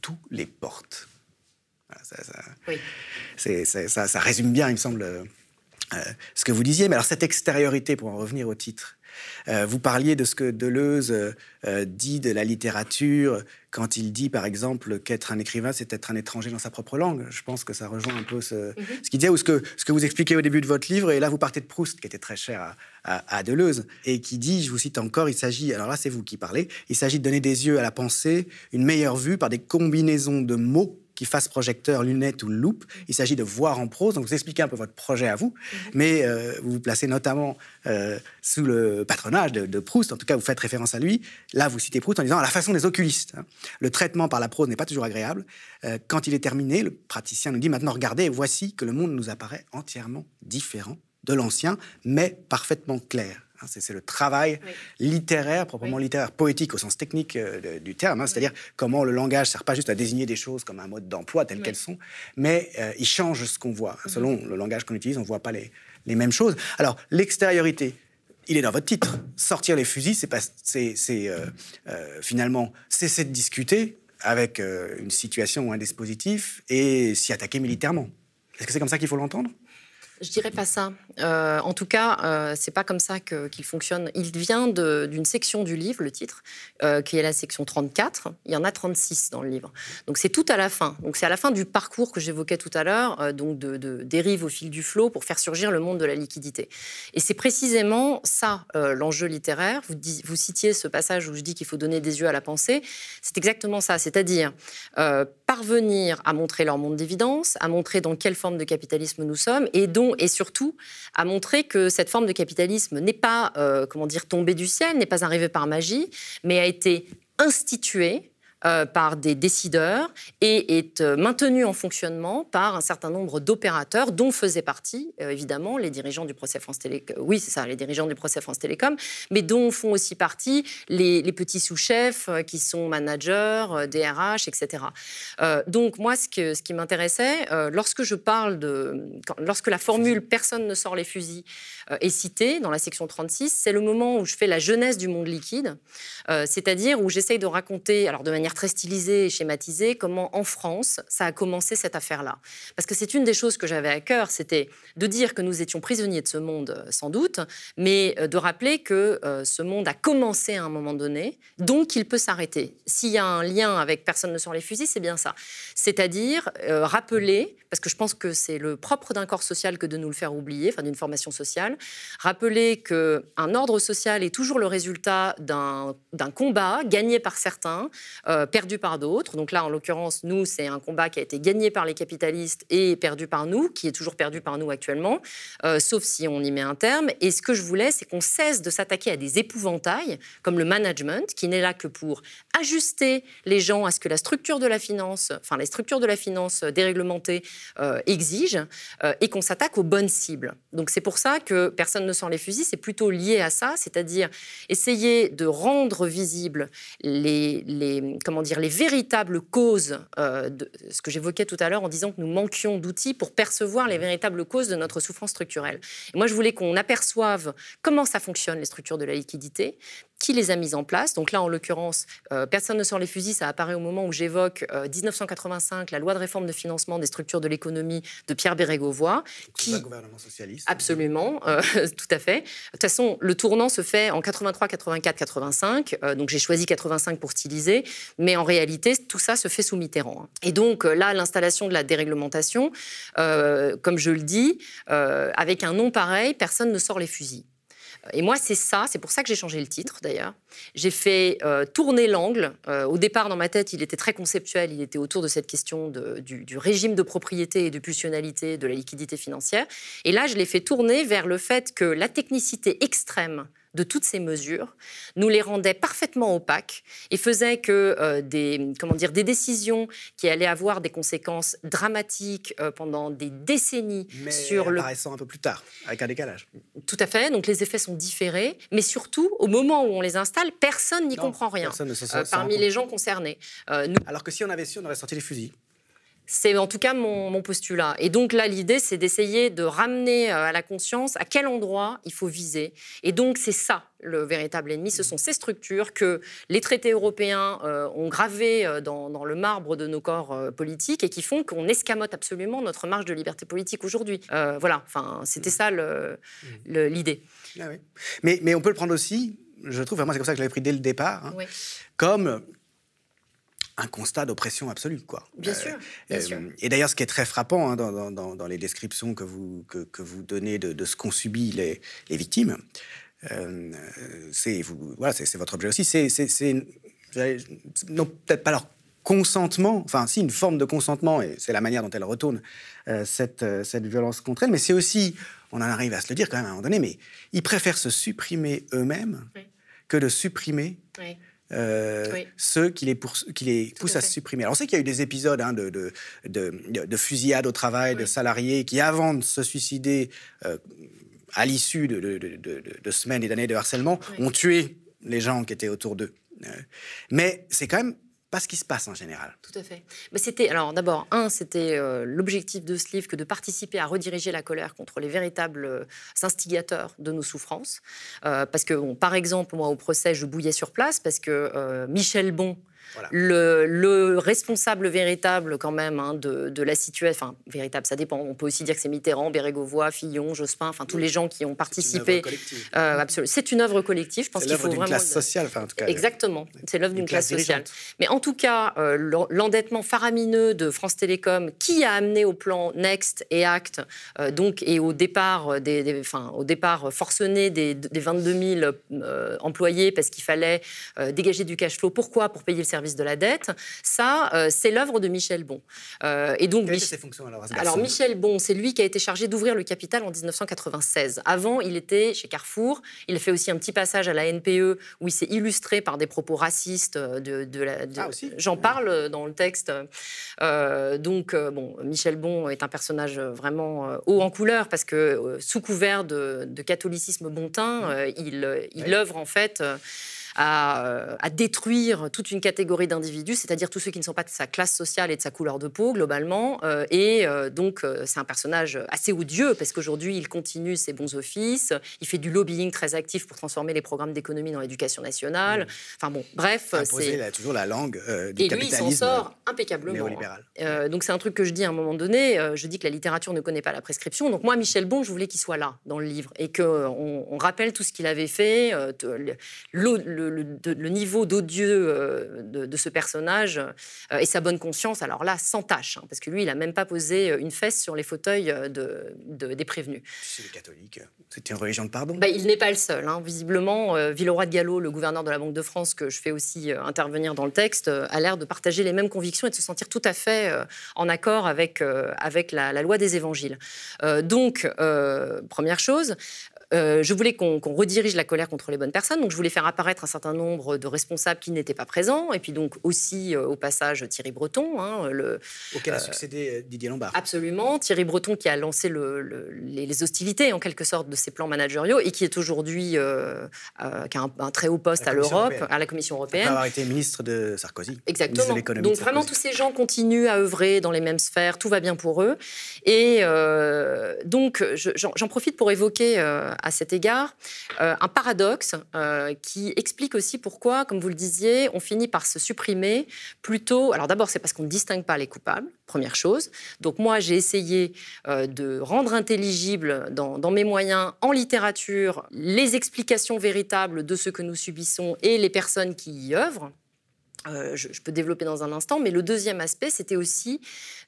Tous les portes? ça, ça, résume bien, il me semble, euh, ce que vous disiez. Mais alors cette extériorité, pour en revenir au titre, euh, vous parliez de ce que Deleuze euh, euh, dit de la littérature quand il dit, par exemple, qu'être un écrivain, c'est être un étranger dans sa propre langue. Je pense que ça rejoint un peu ce, mhm. ce qu'il disait, ou ce que, ce que vous expliquez au début de votre livre. Et là, vous partez de Proust, qui était très cher à, à Deleuze, et qui dit, je vous cite encore, il s'agit, alors là, c'est vous qui parlez, il s'agit de donner des yeux à la pensée, une meilleure vue par des combinaisons de mots qui fasse projecteur, lunettes ou loupe. Il s'agit de voir en prose. Donc, vous expliquez un peu votre projet à vous, mhm. mais euh, vous vous placez notamment euh, sous le patronage de, Proust. En tout cas, vous faites référence à lui. Là, vous citez Proust en disant à la façon des oculistes. Hein. Le traitement par la prose n'est pas toujours agréable. Euh, quand il est terminé, le praticien nous dit maintenant, regardez, voici que le monde nous apparaît entièrement différent de l'ancien, mais parfaitement clair. Hein, c'est le travail littéraire, proprement littéraire, poétique au sens technique euh, du terme. Hein, c'est-à-dire comment le langage ne sert pas juste à désigner des choses comme un mode d'emploi telles qu'elles sont, mais euh, il change ce qu'on voit. Selon le langage qu'on utilise, on ne voit pas les, les mêmes choses. Alors, l'extériorité, il est dans votre titre. Sortir les fusils, c'est c'est euh, finalement cesser de discuter avec une situation ou un dispositif et s'y attaquer militairement. Est-ce que c'est comme ça qu'il faut l'entendre? Je dirais pas ça. Euh, en tout cas, euh, c'est pas comme ça qu'il fonctionne. Il vient d'une section du livre, le titre, euh, qui est la section 34. Il y en a 36 dans le livre. Donc c'est tout à la fin. Donc c'est à la fin du parcours que j'évoquais tout à l'heure, euh, donc de, dérive au fil du flot pour faire surgir le monde de la liquidité. Et c'est précisément ça l'enjeu littéraire. Vous, vous citiez ce passage où je dis qu'il faut donner des yeux à la pensée. C'est exactement ça. C'est-à-dire parvenir à montrer leur monde d'évidence, à montrer dans quelle forme de capitalisme nous sommes et dont et surtout à montrer que cette forme de capitalisme n'est pas, euh, comment dire, tombée du ciel, n'est pas arrivée par magie, mais a été instituée euh, par des décideurs et est euh, maintenu en fonctionnement par un certain nombre d'opérateurs, dont faisaient partie euh, évidemment les dirigeants du procès France Télécom. Oui, c'est ça, les dirigeants du procès France Télécom, mais dont font aussi partie les, petits sous-chefs qui sont managers, DRH, etc. donc moi, ce qui m'intéressait, lorsque je parle de, lorsque la formule "personne ne sort les fusils" est citée dans la section 36, c'est le moment où je fais la jeunesse du monde liquide, c'est-à-dire où j'essaye de raconter, alors de manière très stylisée et schématisée comment en France ça a commencé cette affaire-là. Parce que c'est une des choses que j'avais à cœur, c'était de dire que nous étions prisonniers de ce monde euh, sans doute, mais euh, de rappeler que euh, ce monde a commencé à un moment donné, donc il peut s'arrêter. S'il y a un lien avec personne ne sort les fusils, c'est bien ça. C'est-à-dire rappeler, parce que je pense que c'est le propre d'un corps social que de nous le faire oublier, enfin d'une formation sociale, rappeler que un ordre social est toujours le résultat d'un combat gagné par certains, perdu par d'autres. Donc là, en l'occurrence, nous, c'est un combat qui a été gagné par les capitalistes et perdu par nous, qui est toujours perdu par nous actuellement, euh, sauf si on y met un terme. Et ce que je voulais, c'est qu'on cesse de s'attaquer à des épouvantails, comme le management, qui n'est là que pour ajuster les gens à ce que la structure de la finance, enfin les structures de la finance déréglementée euh, exigent, et qu'on s'attaque aux bonnes cibles. Donc c'est pour ça que personne ne sent les fusils, c'est plutôt lié à ça, c'est-à-dire essayer de rendre visibles les, les comment dire, les véritables causes euh, de ce que j'évoquais tout à l'heure en disant que nous manquions d'outils pour percevoir les véritables causes de notre souffrance structurelle. Et moi, je voulais qu'on aperçoive comment ça fonctionne, les structures de la liquidité, qui les a mises en place. Donc là, en l'occurrence, euh, personne ne sort les fusils, ça apparaît au moment où j'évoque 1985, euh, la loi de réforme de financement des structures de l'économie de Pierre Bérégovoy. Qui... gouvernement socialiste. Absolument, tout à fait. De toute façon, le tournant se fait en 83, 84, 85. donc j'ai choisi 85 pour styliser. Mais en réalité, tout ça se fait sous Mitterrand. Et donc euh, là, l'installation de la déréglementation, euh, comme je le dis, euh, avec un nom pareil, personne ne sort les fusils. Et moi, c'est ça, c'est pour ça que j'ai changé le titre d'ailleurs. J'ai fait tourner l'angle. au départ, dans ma tête, il était très conceptuel, il était autour de cette question du, du, régime de propriété et de pulsionalité de la liquidité financière. Et là, je l'ai fait tourner vers le fait que la technicité extrême de toutes ces mesures nous les rendait parfaitement opaques et faisait que euh, des, comment dire, des décisions qui allaient avoir des conséquences dramatiques euh, pendant des décennies mais sur le... apparaissant un peu plus tard, avec un décalage. Tout à fait, donc les effets sont différés, mais surtout, au moment où on les installe, personne n'y comprend rien euh, parmi les gens concernés. Alors que si on avait su, on aurait sorti les fusils. C'est en tout cas mon, postulat. Et donc là, l'idée, c'est d'essayer de ramener euh, à la conscience à quel endroit il faut viser. Et donc c'est ça le véritable ennemi. Ce sont ces structures que les traités européens euh, ont gravées euh, dans, le marbre de nos corps politiques et qui font qu'on escamote absolument notre marge de liberté politique aujourd'hui. voilà, enfin, c'était ça l'idée. Ah mais, mais, on peut le prendre aussi, je trouve, moi c'est comme ça que je l'avais pris dès le départ, hein, comme un constat d'oppression absolue. Quoi. Bien, sûr, euh, Et d'ailleurs, ce qui est très frappant hein, dans, les descriptions que vous, que, vous donnez de, ce qu'ont subi les, victimes, euh, c'est voilà, votre objet aussi, c'est non peut-être pas leur consentement, enfin si une forme de consentement, et c'est la manière dont elle retourne euh, cette, cette violence contre elle, mais c'est aussi, on en arrive à se le dire quand même à un moment donné, mais ils préfèrent se supprimer eux-mêmes que de supprimer euh, ceux qui les, qui les poussent à, se supprimer. Alors on sait qu'il y a eu des épisodes hein, de, de, de, fusillade au travail, de salariés qui, avant de se suicider, euh, à l'issue de, semaines et d'années de harcèlement, ont tué les gens qui étaient autour d'eux. Euh, mais c'est quand même pas ce qui se passe en général. Tout à fait. Mais c'était alors d'abord un, c'était euh, l'objectif de ce livre que de participer à rediriger la colère contre les véritables euh, instigateurs de nos souffrances, euh, parce que par exemple moi au procès je bouillais sur place parce que Michel Bon le, responsable véritable, quand même, hein, de, la situation, enfin, véritable, ça dépend. On peut aussi dire que c'est Mitterrand, Bérégovoy, Fillon, Jospin, enfin, tous les gens qui ont participé. Euh, c'est une œuvre collective. Je pense qu'il faut vraiment. classe sociale, enfin, en tout cas. Exactement. C'est l'œuvre d'une classe, sociale. Mais en tout cas, euh, l'endettement faramineux de France Télécom, qui a amené au plan Next et Act, euh, donc, et au départ, des, enfin, au départ forcené des, des 22 000 employés parce qu'il fallait dégager du cash flow. Pourquoi? Pour payer le service de la dette. Ça, euh, c'est l'œuvre de Michel Bon. Euh, et donc, Quelles étaient ses fonctions alors Alors, Michel Bon, c'est lui qui a été chargé d'ouvrir le capital en 1996. Avant, il était chez Carrefour. Il a fait aussi un petit passage à la NPE où il s'est illustré par des propos racistes de, de la. Ah, J'en parle dans le texte. donc, bon, Michel Bon est un personnage vraiment haut en couleur parce que sous couvert de, de catholicisme bontain, mmh. il, il œuvre en fait à, détruire toute une catégorie d'individus, c'est-à-dire tous ceux qui ne sont pas de sa classe sociale et de sa couleur de peau, globalement. Euh, et euh, donc, euh, c'est un personnage assez odieux, parce qu'aujourd'hui, il continue ses bons offices, il fait du lobbying très actif pour transformer les programmes d'économie dans l'éducation nationale. Mmh. Enfin bon, bref. c'est toujours la langue du et lui, il s'en sort impeccablement. donc, c'est un truc que je dis à un moment donné. je dis que la littérature ne connaît pas la prescription. Donc, moi, Michel Bon, je voulais qu'il soit là, dans le livre, et qu'on on rappelle tout ce qu'il avait fait, le le, niveau d'odieux euh, de, ce personnage euh, et sa bonne conscience, alors là, sans tâche, hein, parce que lui, il n'a même pas posé une fesse sur les fauteuils euh, de, des prévenus. C'est les catholiques, c'était une religion de pardon bah, Il n'est pas le seul. Hein. Visiblement, Villeroy de Gallo, le gouverneur de la Banque de France, que je fais aussi intervenir dans le texte, a l'air de partager les mêmes convictions et de se sentir tout à fait en accord avec, avec la, la loi des évangiles. donc, première chose, euh, je voulais qu'on redirige la colère contre les bonnes personnes, donc je voulais faire apparaître un certain nombre de responsables qui n'étaient pas présents, et puis donc aussi euh, au passage Thierry Breton. Hein, le, Auquel a euh, succédé Didier Lombard. Absolument, Thierry Breton qui a lancé les, hostilités en quelque sorte de ses plans managériaux et qui est aujourd'hui, qui a un, très haut poste à l'Europe, à la Commission européenne. Après avoir été ministre de Sarkozy. Exactement. donc vraiment tous ces gens continuent à œuvrer dans les mêmes sphères, tout va bien pour eux. Et donc j'en profite pour évoquer à cet égard euh, un paradoxe euh, qui explique aussi pourquoi, comme vous le disiez, on finit par se supprimer plutôt. Alors d'abord, c'est parce qu'on ne distingue pas les coupables, première chose. Donc moi, j'ai essayé euh, de rendre intelligible dans, dans, mes moyens, en littérature, les explications véritables de ce que nous subissons et les personnes qui y œuvrent. Euh, je, peux développer dans un instant, mais le deuxième aspect, c'était aussi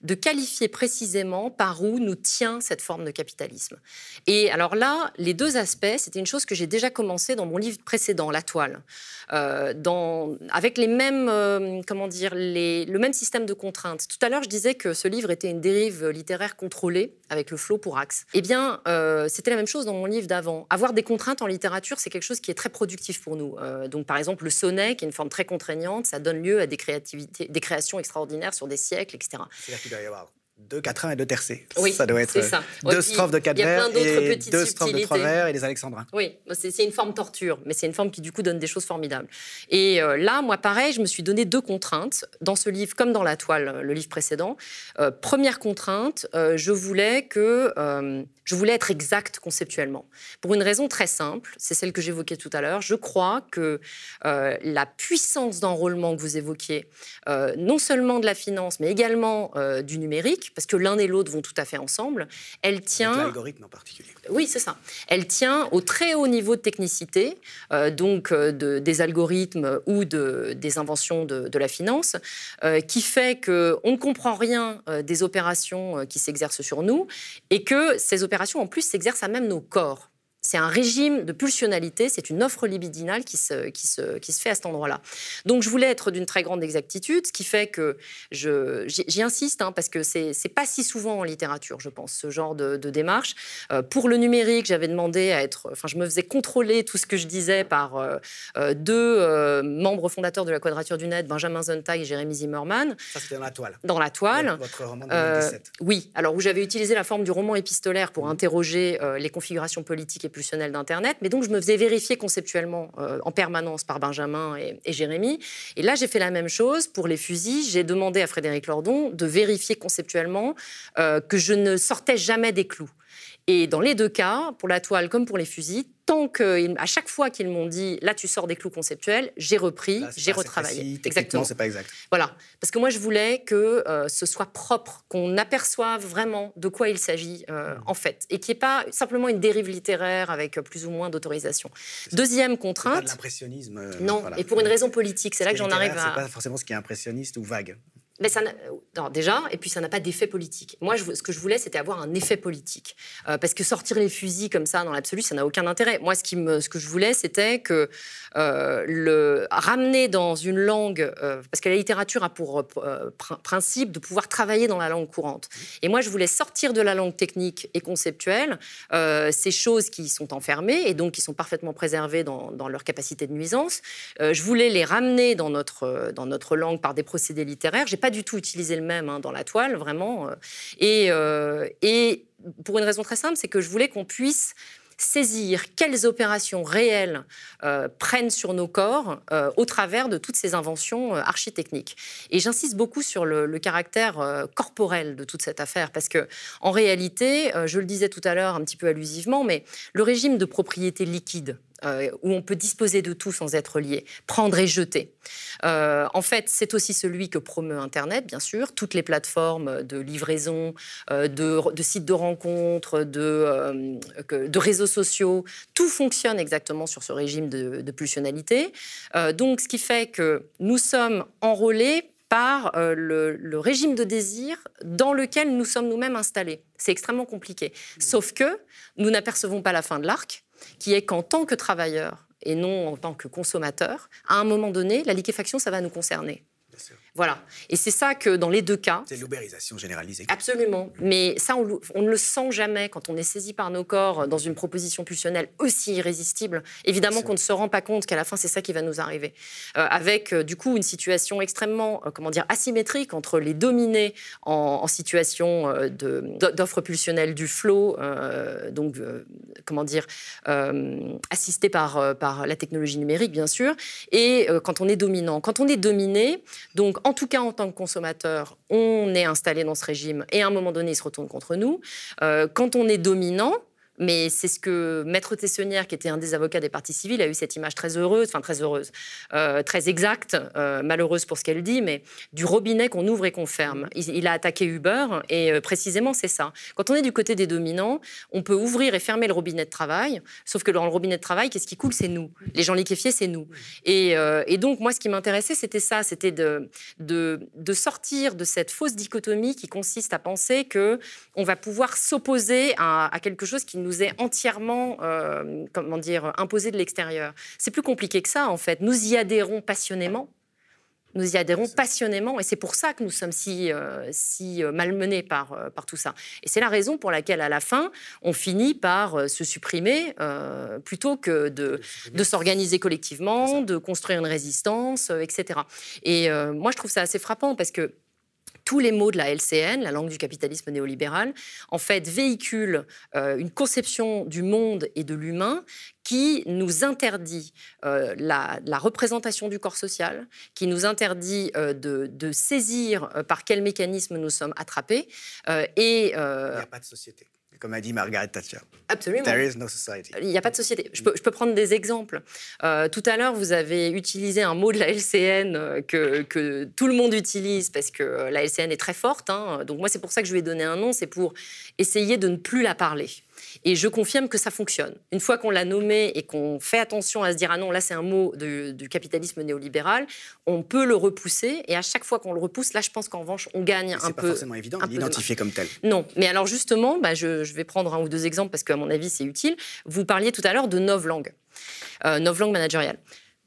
de qualifier précisément par où nous tient cette forme de capitalisme. Et alors là, les deux aspects, c'était une chose que j'ai déjà commencé dans mon livre précédent, La Toile, euh, avec les mêmes, euh, comment dire, le même système de contraintes. Tout à l'heure, je disais que ce livre était une dérive littéraire contrôlée avec le flot pour axe. Eh bien, c'était la même chose dans mon livre d'avant. Avoir des contraintes en littérature, c'est quelque chose qui est très productif pour nous. donc, par exemple, le sonnet, qui est une forme très contraignante, ça donne lieu à des, créativités, des créations extraordinaires sur des siècles, etc. deux quatrains et deux tercés. Oui, ça doit être ça. deux strophes de quatre vers et deux strophes de trois vers et les alexandrins. Oui, c'est une forme torture, mais c'est une forme qui du coup donne des choses formidables. Et euh, là, moi, pareil, je me suis donné deux contraintes dans ce livre, comme dans la toile, le livre précédent. Euh, première contrainte, euh, je voulais que je voulais être exact conceptuellement, pour une raison très simple, c'est celle que j'évoquais tout à l'heure. Je crois que euh, la puissance d'enrôlement que vous évoquiez, euh, non seulement de la finance, mais également euh, du numérique, parce que l'un et l'autre vont tout à fait ensemble, elle tient... L'algorithme en particulier. Oui, c'est ça. Elle tient au très haut niveau de technicité, donc de, des algorithmes ou de, des inventions de, de la finance, qui fait qu'on ne comprend rien des opérations qui s'exercent sur nous et que ces opérations en plus, s'exerce à même nos corps. C'est un régime de pulsionalité, c'est une offre libidinale qui se, qui se, qui se fait à cet endroit-là. Donc je voulais être d'une très grande exactitude, ce qui fait que j'y insiste, hein, parce que c'est pas si souvent en littérature, je pense, ce genre de, démarche. Euh, pour le numérique, j'avais demandé à être, enfin je me faisais contrôler tout ce que je disais par euh, euh, deux membres fondateurs de la Quadrature du Net, Benjamin Zontag et Jérémy Zimmerman. Ça c'était dans la toile. Dans la toile. Votre roman de 2017. oui, alors où j'avais utilisé la forme du roman épistolaire pour mmh. interroger les configurations politiques et d'Internet. Mais donc, je me faisais vérifier conceptuellement euh, en permanence par Benjamin et, Jérémy. Et là, j'ai fait la même chose pour les fusils. J'ai demandé à Frédéric Lordon de vérifier conceptuellement euh, que je ne sortais jamais des clous. Et dans les deux cas, pour la toile comme pour les fusils, tant que, à chaque fois qu'ils m'ont dit là tu sors des clous conceptuels, j'ai repris, j'ai retravaillé. Exactement. c'est pas exact. Voilà, parce que moi je voulais que euh, ce soit propre, qu'on aperçoive vraiment de quoi il s'agit euh, mm. en fait, et qu'il n'y ait pas simplement une dérive littéraire avec plus ou moins d'autorisation. Deuxième contrainte. Pas de l'impressionnisme. Euh, non, et pour une raison politique, c'est là que j'en arrive à. C'est pas forcément ce qui est impressionniste ou vague. Mais ça non, déjà, et puis ça n'a pas d'effet politique. Moi, ce que je voulais, c'était avoir un effet politique. Euh, parce que sortir les fusils comme ça, dans l'absolu, ça n'a aucun intérêt. Moi, ce, que je voulais, c'était que euh, le ramener dans une langue, euh, parce que la littérature a pour principe de pouvoir travailler dans la langue courante. Et moi, je voulais sortir de la langue technique et conceptuelle ces choses qui sont enfermées et donc qui sont parfaitement préservées dans, dans leur capacité de nuisance. je voulais les ramener dans notre, dans notre langue par des procédés littéraires. Pas du tout utilisé le même hein, dans la toile, vraiment. Euh. Et, euh, et pour une raison très simple, c'est que je voulais qu'on puisse saisir quelles opérations réelles euh, prennent sur nos corps au travers de toutes ces inventions architecniques. Et j'insiste beaucoup sur le, le caractère corporel de toute cette affaire, parce que en réalité, je le disais tout à l'heure un petit peu allusivement, mais le régime de propriété liquide euh, où on peut disposer de tout sans être lié, prendre et jeter. Euh, en fait, c'est aussi celui que promeut Internet, bien sûr, toutes les plateformes de livraison, euh, de, sites de rencontres, de, réseaux sociaux, tout fonctionne exactement sur ce régime de, de pulsionalité. donc, ce qui fait que nous sommes enrôlés par le, régime de désir dans lequel nous sommes nous-mêmes installés. C'est extrêmement compliqué. Sauf que nous n'apercevons pas la fin de l'arc qui est qu'en tant que travailleur et non en tant que consommateur, à un moment donné, la liquéfaction, ça va nous concerner. Voilà. Et c'est ça que dans les deux cas. C'est l'ubérisation généralisée. Absolument. Mais ça, on, ne le sent jamais quand on est saisi par nos corps dans une proposition pulsionnelle aussi irrésistible. Évidemment qu'on ne se rend pas compte qu'à la fin, c'est ça qui va nous arriver. Euh, avec, euh, du coup, une situation extrêmement, euh, comment dire, asymétrique entre les dominés en, situation d'offre pulsionnelle du flot, donc, comment dire, assisté par, par la technologie numérique, bien sûr, et quand on est dominant. Quand on est dominé, donc en tout cas, en tant que consommateur, on est installé dans ce régime et à un moment donné, il se retourne contre nous. Euh, quand on est dominant, mais c'est ce que Maître Tessonnière, qui était un des avocats des parties civiles, a eu cette image très heureuse, enfin très heureuse, euh, très exacte, euh, malheureuse pour ce qu'elle dit, mais du robinet qu'on ouvre et qu'on ferme. Il, a attaqué Uber et euh, précisément c'est ça. Quand on est du côté des dominants, on peut ouvrir et fermer le robinet de travail, sauf que dans le robinet de travail, qu'est-ce qui coule? C'est nous. Les gens liquéfiés, c'est nous. Et, et, donc moi, ce qui m'intéressait, c'était ça, c'était de, de, de, sortir de cette fausse dichotomie qui consiste à penser que on va pouvoir s'opposer à, à quelque chose qui nous est entièrement, euh, comment dire, imposé de l'extérieur. C'est plus compliqué que ça, en fait. Nous y adhérons passionnément. Nous y adhérons passionnément et c'est pour ça que nous sommes si, euh, si euh, malmenés par, par tout ça. Et c'est la raison pour laquelle, à la fin, on finit par se supprimer plutôt que de, de s'organiser collectivement, de construire une résistance, etc. Et moi, je trouve ça assez frappant parce que tous les mots de la LCN, la langue du capitalisme néolibéral, en fait véhiculent euh, une conception du monde et de l'humain qui nous interdit euh, la, représentation du corps social, qui nous interdit euh, de, saisir par quel mécanisme nous sommes attrapés. Il n'y a pas de société comme a dit Margaret Thatcher. Absolument. There is no society. Il n'y a pas de société. Je peux, je peux prendre des exemples. Euh, tout à l'heure, vous avez utilisé un mot de la LCN euh, que, que, tout le monde utilise parce que euh, la LCN est très forte. Hein. Donc moi, c'est pour ça que je lui ai donné un nom, c'est pour essayer de ne plus la parler. Et je confirme que ça fonctionne. Une fois qu'on l'a nommé et qu'on fait attention à se dire ah non, là c'est un mot du capitalisme néolibéral, on peut le repousser. Et à chaque fois qu'on le repousse, là je pense qu'en revanche on gagne un peu. C'est pas forcément évident d'identifier comme tel. Non, mais alors justement, bah, je, vais prendre un ou deux exemples parce qu'à mon avis c'est utile. Vous parliez tout à l'heure de novlangue, euh, novlangue managériale.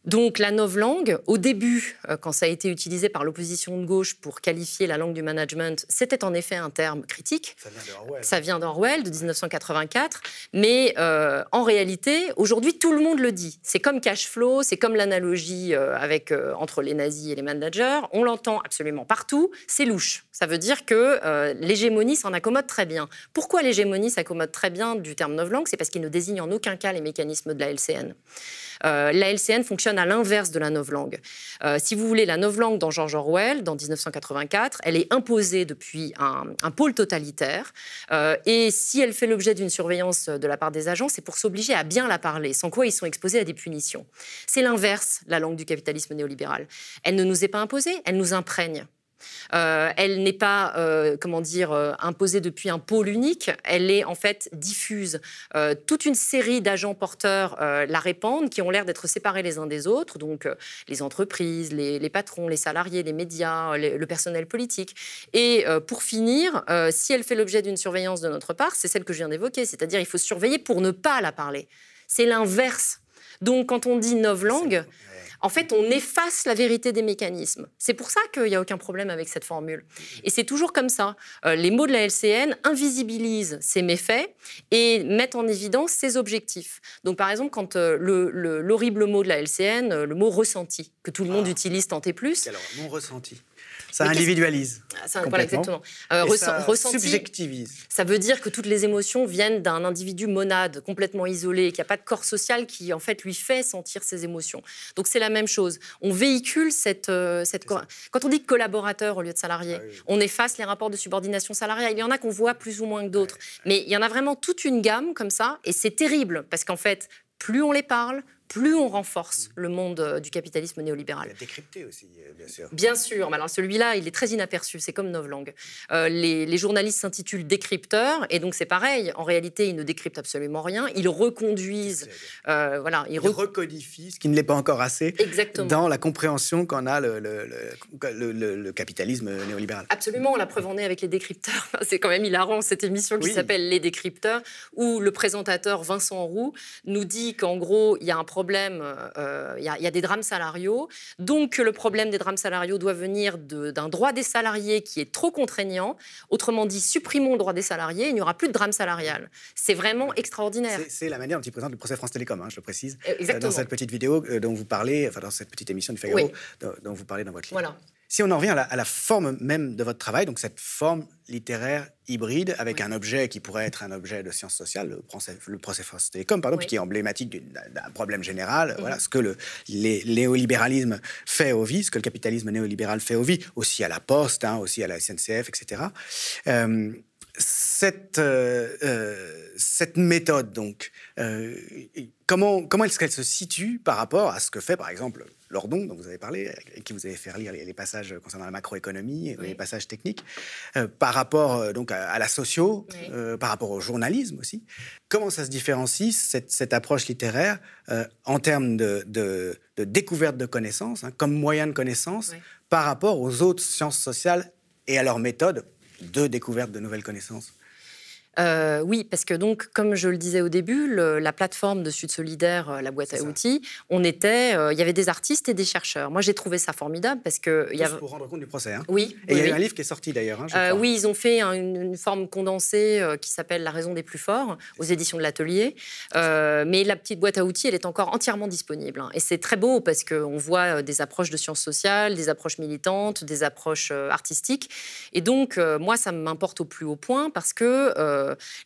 Donc la novlangue, au début, euh, quand ça a été utilisé par l'opposition de gauche pour qualifier la langue du management, c'était en effet un terme critique. Ça vient d'Orwell. Ça vient d'Orwell, de 1984. Mais euh, en réalité, aujourd'hui, tout le monde le dit. C'est comme cash flow, c'est comme l'analogie euh, entre les nazis et les managers. On l'entend absolument partout. C'est louche. Ça veut dire que l'hégémonie s'en accommode très bien. Pourquoi l'hégémonie s'accommode très bien du terme novlangue C'est parce qu'il ne désigne en aucun cas les mécanismes de la LCN. La LCN fonctionne à l'inverse de la novlangue. Euh, si vous voulez, la novlangue dans George Orwell, dans 1984, elle est imposée depuis un, pôle totalitaire. Euh, et si elle fait l'objet d'une surveillance de la part des agents, c'est pour s'obliger à bien la parler, sans quoi ils sont exposés à des punitions. C'est l'inverse, la langue du capitalisme néolibéral. Elle ne nous est pas imposée, elle nous imprègne. Euh, elle n'est pas, euh, comment dire, euh, imposée depuis un pôle unique. Elle est en fait diffuse. toute une série d'agents porteurs la répandent, qui ont l'air d'être séparés les uns des autres. Donc les entreprises, les, patrons, les salariés, les médias, le personnel politique. Et pour finir, si elle fait l'objet d'une surveillance de notre part, c'est celle que je viens d'évoquer, c'est-à-dire il faut surveiller pour ne pas la parler. C'est l'inverse. Donc quand on dit novlangue, en fait, on efface la vérité des mécanismes. C'est pour ça qu'il n'y a aucun problème avec cette formule. Et c'est toujours comme ça. Euh, les mots de la LCN invisibilisent ces méfaits et mettent en évidence ses objectifs. Donc, par exemple, quand euh, l'horrible mot de la LCN, euh, le mot ressenti, que tout le monde ah. utilise tant et plus. Alors, mon ressenti. Ça individualise. Ça, voilà, exactement. Euh, ça subjectivise. Ça veut dire que toutes les émotions viennent d'un individu monade, complètement isolé, qui n'a pas de corps social qui, en fait, lui fait sentir ses émotions. Donc, c'est la même chose. On véhicule cette. Euh, cette Quand on dit collaborateur au lieu de salarié, ah on efface les rapports de subordination salariale. Il y en a qu'on voit plus ou moins que d'autres. Mais il y en a vraiment toute une gamme comme ça. Et c'est terrible, parce qu'en fait, plus on les parle, plus on renforce le monde euh, du capitalisme néolibéral. Décrypté aussi, euh, bien sûr. Bien sûr, mais alors celui-là, il est très inaperçu, c'est comme Novlangue. Euh, les, journalistes s'intitulent décrypteurs, et donc c'est pareil, en réalité, ils ne décryptent absolument rien, ils reconduisent, voilà, ils, recodifient, ce qui ne l'est pas encore assez, Exactement. dans la compréhension qu'en a le, le, capitalisme néolibéral. Absolument, la preuve en est avec les décrypteurs. c'est quand même hilarant, cette émission qui s'appelle Les décrypteurs, où le présentateur Vincent Roux nous dit qu'en gros, il y a un problème problème, euh, il y, a des drames salariaux. Donc le problème des drames salariaux doit venir d'un droit des salariés qui est trop contraignant. Autrement dit, supprimons le droit des salariés, il n'y aura plus de drame salarial. C'est vraiment extraordinaire. C'est la manière dont il présente le procès France Télécom, hein, je le précise. Euh, exactement. Dans cette petite vidéo euh, dont vous parlez, enfin dans cette petite émission du Figaro dont, vous parlez dans votre livre. Voilà. Si on en revient à la, forme même de votre travail, donc cette forme littéraire hybride avec un objet qui pourrait être un objet de sciences sociales, le procès, le procès Télécom, pardon, qui est emblématique d'un problème général, mhm. voilà ce que le néolibéralisme fait aux vies, ce que le capitalisme néolibéral fait aux vies, aussi à la Poste, hein, aussi à la SNCF, etc. Euh, cette, euh, euh, cette méthode, donc, comment, comment est-ce qu'elle se situe par rapport à ce que fait, par exemple, Lordon, dont vous avez parlé, et qui vous avez fait lire les, passages concernant la macroéconomie et les passages techniques, euh, par rapport euh, donc à, la socio, euh, par rapport au journalisme aussi. Comment ça se différencie, cette, approche littéraire, en termes de, découverte de connaissances, hein, comme moyen de connaissance, par rapport aux autres sciences sociales et à leurs méthodes de découverte de nouvelles connaissances? Euh, oui, parce que donc, comme je le disais au début, la plateforme de Sud Solidaire, euh, la boîte à outils, on était, euh, il y avait des artistes et des chercheurs. Moi, j'ai trouvé ça formidable parce que il y a pour rendre compte du procès. Hein. Oui. Et il y a eu un livre qui est sorti d'ailleurs. Hein, oui, ils ont fait une, forme condensée qui s'appelle La raison des plus forts aux éditions de l'Atelier. mais la petite boîte à outils, elle est encore entièrement disponible. Hein. Et c'est très beau parce qu'on voit des approches de sciences sociales, des approches militantes, des approches artistiques. Et donc, moi, ça m'importe au plus haut point parce que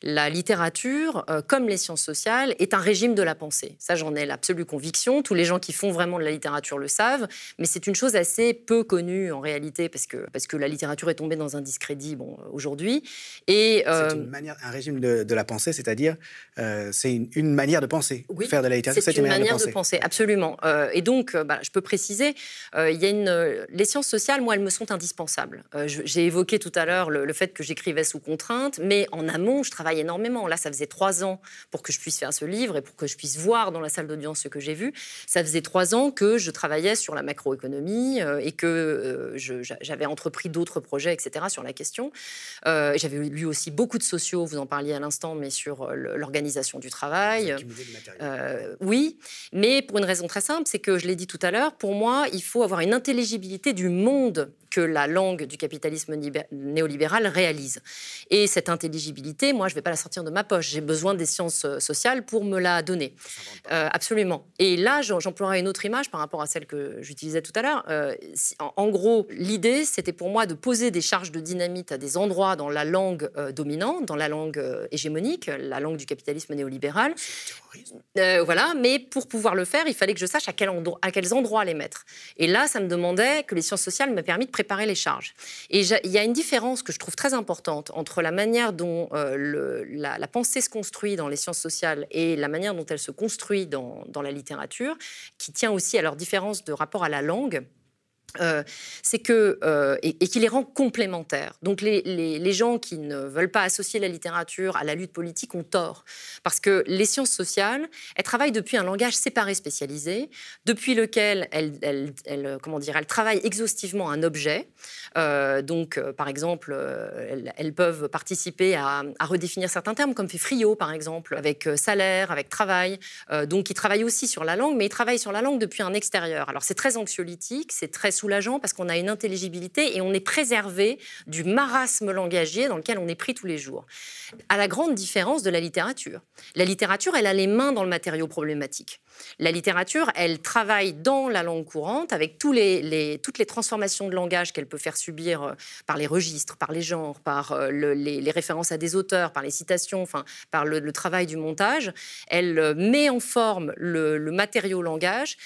la littérature, euh, comme les sciences sociales, est un régime de la pensée. Ça, j'en ai l'absolue conviction. Tous les gens qui font vraiment de la littérature le savent, mais c'est une chose assez peu connue en réalité parce que, parce que la littérature est tombée dans un discrédit bon, aujourd'hui. Et c'est une manière, un régime de, la pensée, c'est-à-dire c'est une, manière de penser. Oui, faire de la littérature, c'est une, manière, de, penser. absolument. et donc, bah, je peux préciser, il y a une, les sciences sociales, moi, elles me sont indispensables. J'ai évoqué tout à l'heure le, le fait que j'écrivais sous contrainte, mais en amont je travaille énormément. Là, ça faisait trois ans pour que je puisse faire ce livre et pour que je puisse voir dans la salle d'audience ce que j'ai vu. Ça faisait trois ans que je travaillais sur la macroéconomie euh, et que euh, j'avais entrepris d'autres projets, etc., sur la question. Euh, j'avais lu aussi beaucoup de sociaux, vous en parliez à l'instant, mais sur l'organisation du travail. oui, mais pour une raison très simple, c'est que je l'ai dit tout à l'heure, pour moi, il faut avoir une intelligibilité du monde que la langue du capitalisme néolibéral réalise. Et cette intelligibilité, moi, je ne vais pas la sortir de ma poche. J'ai besoin des sciences euh, sociales pour me la donner. Euh, absolument. Et là, j'emploierai une autre image par rapport à celle que j'utilisais tout à l'heure. Euh, en, gros, l'idée, c'était pour moi de poser des charges de dynamite à des endroits dans la langue dominante, dans la langue hégémonique, la langue du capitalisme néolibéral. voilà, mais pour pouvoir le faire, il fallait que je sache à, quel endroit, à quels endroits les mettre. Et là, ça me demandait que les sciences sociales m'aient permis de préparer les charges. Et il y a une différence que je trouve très importante entre la manière dont euh, la, pensée se construit dans les sciences sociales et la manière dont elle se construit dans, dans la littérature, qui tient aussi à leur différence de rapport à la langue. Euh, c'est que euh, et, et, qui les rend complémentaires. Donc les, les, les, gens qui ne veulent pas associer la littérature à la lutte politique ont tort, parce que les sciences sociales, elles travaillent depuis un langage séparé spécialisé, depuis lequel elles, elles, elles comment dire, elles travaillent exhaustivement un objet. Euh, donc par exemple, euh, elles, peuvent participer à, à, redéfinir certains termes, comme fait Friot par exemple, avec salaire, avec travail. donc ils travaillent aussi sur la langue, mais ils travaillent sur la langue depuis un extérieur. Alors c'est très anxiolytique, c'est très soulageant parce qu'on a une intelligibilité et on est préservé du marasme langagier dans lequel on est pris tous les jours. À la grande différence de la littérature. La littérature, elle a les mains dans le matériau problématique. La littérature, elle travaille dans la langue courante avec toutes les transformations de langage qu'elle peut faire subir euh, par les registres, par les genres, par euh, le, les, références à des auteurs, par les citations, enfin, par le, travail du montage. Elle euh, met en forme le, matériau langage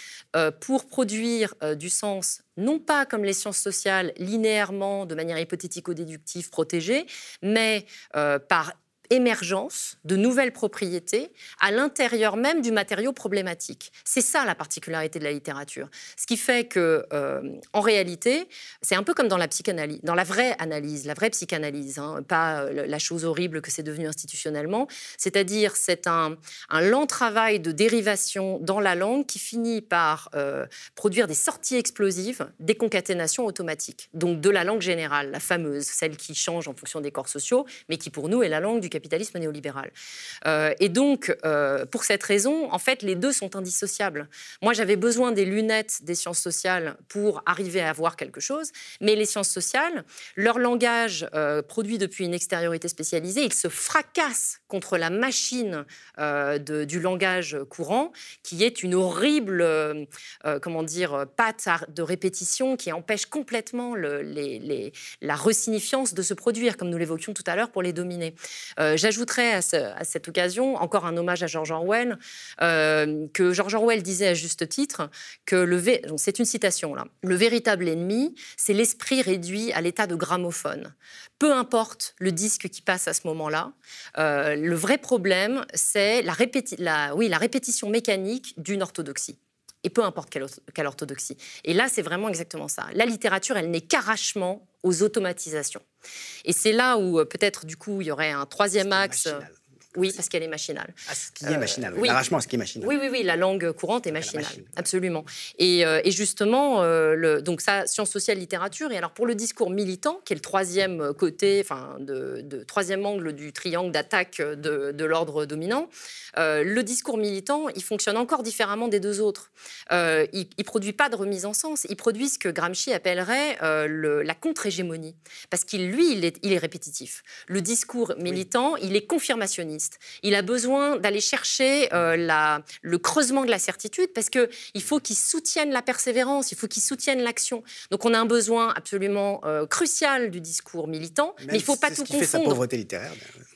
pour produire du sens non pas comme les sciences sociales, linéairement, de manière hypothético-déductive protégée, mais euh, par émergence de nouvelles propriétés à l'intérieur même du matériau problématique. C'est ça la particularité de la littérature. Ce qui fait que, euh, en réalité, c'est un peu comme dans la psychanalyse, dans la vraie analyse, la vraie psychanalyse, hein, pas euh, la chose horrible que c'est devenu institutionnellement. C'est-à-dire, c'est un, lent travail de dérivation dans la langue qui finit par euh, produire des sorties explosives, des concaténations automatiques. Donc de la langue générale, la fameuse, celle qui change en fonction des corps sociaux, mais qui pour nous est la langue du capitalisme néolibéral. Euh, et donc, euh, pour cette raison, en fait, les deux sont indissociables. Moi, j'avais besoin des lunettes des sciences sociales pour arriver à voir quelque chose, mais les sciences sociales, leur langage euh, produit depuis une extériorité spécialisée, il se fracasse contre la machine du langage courant, qui est une horrible, comment dire, patte de répétition qui empêche complètement la resignifiance de se produire, comme nous l'évoquions tout à l'heure, pour les dominer. Euh, J'ajouterais à, ce, à, cette occasion encore un hommage à George Orwell, euh, que George Orwell disait à juste titre que le c'est une citation là, le véritable ennemi, c'est l'esprit réduit à l'état de gramophone. Peu importe le disque qui passe à ce moment-là, euh, le vrai problème, c'est la, la, oui, la répétition mécanique d'une orthodoxie et peu importe quelle, quelle, orthodoxie. Et là, c'est vraiment exactement ça. La littérature, elle n'est qu'arrachement aux automatisations. Et c'est là où euh, peut-être du coup il y aurait un troisième axe. Machinal. Oui, parce qu'elle est machinale. Ah, ce qui est machinal. Euh, oui. L'arrachement, ce qui est machinal. Oui, oui, oui, la langue courante est machinale. Absolument. Et, euh, et justement, euh, le, donc ça, sciences sociales, littérature. Et alors pour le discours militant, qui est le troisième côté, enfin, de, de troisième angle du triangle d'attaque de, de l'ordre dominant, le discours militant, il fonctionne encore différemment des deux autres. Il ne produit pas de remise en sens. Il produit ce que Gramsci appellerait le, la contre-hégémonie. Parce qu'il, lui, il est, il est, répétitif. Le discours militant, oui. il est confirmationniste. Il a besoin d'aller chercher euh, la, le creusement de la certitude parce qu'il faut qu'il soutienne la persévérance, il faut qu'il soutienne l'action. Donc on a un besoin absolument euh, crucial du discours militant, Même mais il ne faut pas tout qui confondre. Fait sa pauvreté littéraire.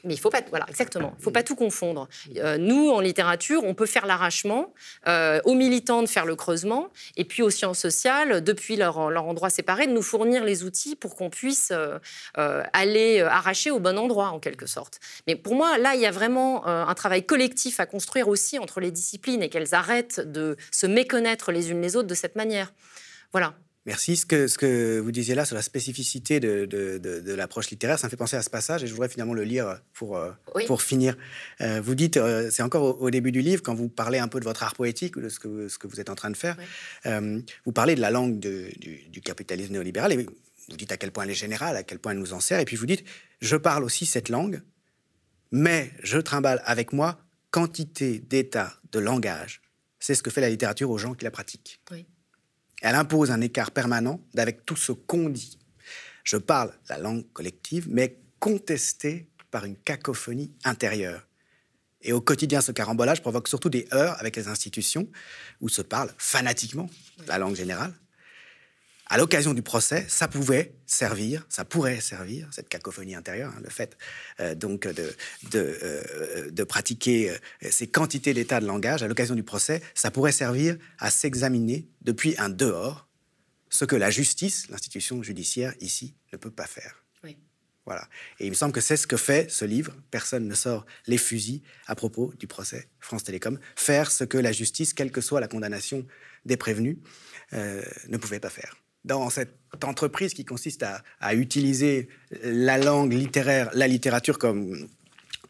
Mais il faut pas, voilà, exactement. Il faut pas tout confondre. Euh, nous, en littérature, on peut faire l'arrachement, aux militants de faire le creusement, et puis aux sciences sociales, depuis leur, leur endroit séparé, de nous fournir les outils pour qu'on puisse aller arracher au bon endroit, en quelque sorte. Mais pour moi, là, il y a vraiment euh, un travail collectif à construire aussi entre les disciplines et qu'elles arrêtent de se méconnaître les unes les autres de cette manière. Voilà. Merci. Ce que, ce que vous disiez là sur la spécificité de, de, de, de l'approche littéraire, ça me fait penser à ce passage et je voudrais finalement le lire pour, euh, oui. pour finir. Euh, vous dites, euh, c'est encore au, au, début du livre, quand vous parlez un peu de votre art poétique ou de ce que, ce que vous êtes en train de faire, oui. vous parlez de la langue du, du, capitalisme néolibéral et vous dites à quel point elle est générale, à quel point elle nous en sert, et puis vous dites, je parle aussi cette langue, mais je trimballe avec moi quantité d'états de langage. C'est ce que fait la littérature aux gens qui la pratiquent. Oui. Elle impose un écart permanent avec tout ce qu'on dit. Je parle la langue collective, mais contestée par une cacophonie intérieure. Et au quotidien, ce carambolage provoque surtout des heurts avec les institutions, où se parle fanatiquement la langue générale, à l'occasion du procès, ça pouvait servir, ça pourrait servir, cette cacophonie intérieure, hein, le fait euh, donc de, de, euh, de pratiquer euh, ces quantités d'état de langage, à l'occasion du procès, ça pourrait servir à s'examiner depuis un dehors ce que la justice, l'institution judiciaire ici, ne peut pas faire. Oui. Voilà. Et il me semble que c'est ce que fait ce livre. Personne ne sort les fusils à propos du procès France Télécom. Faire ce que la justice, quelle que soit la condamnation des prévenus, euh, ne pouvait pas faire. Dans cette entreprise qui consiste à, utiliser la langue littéraire, la littérature comme,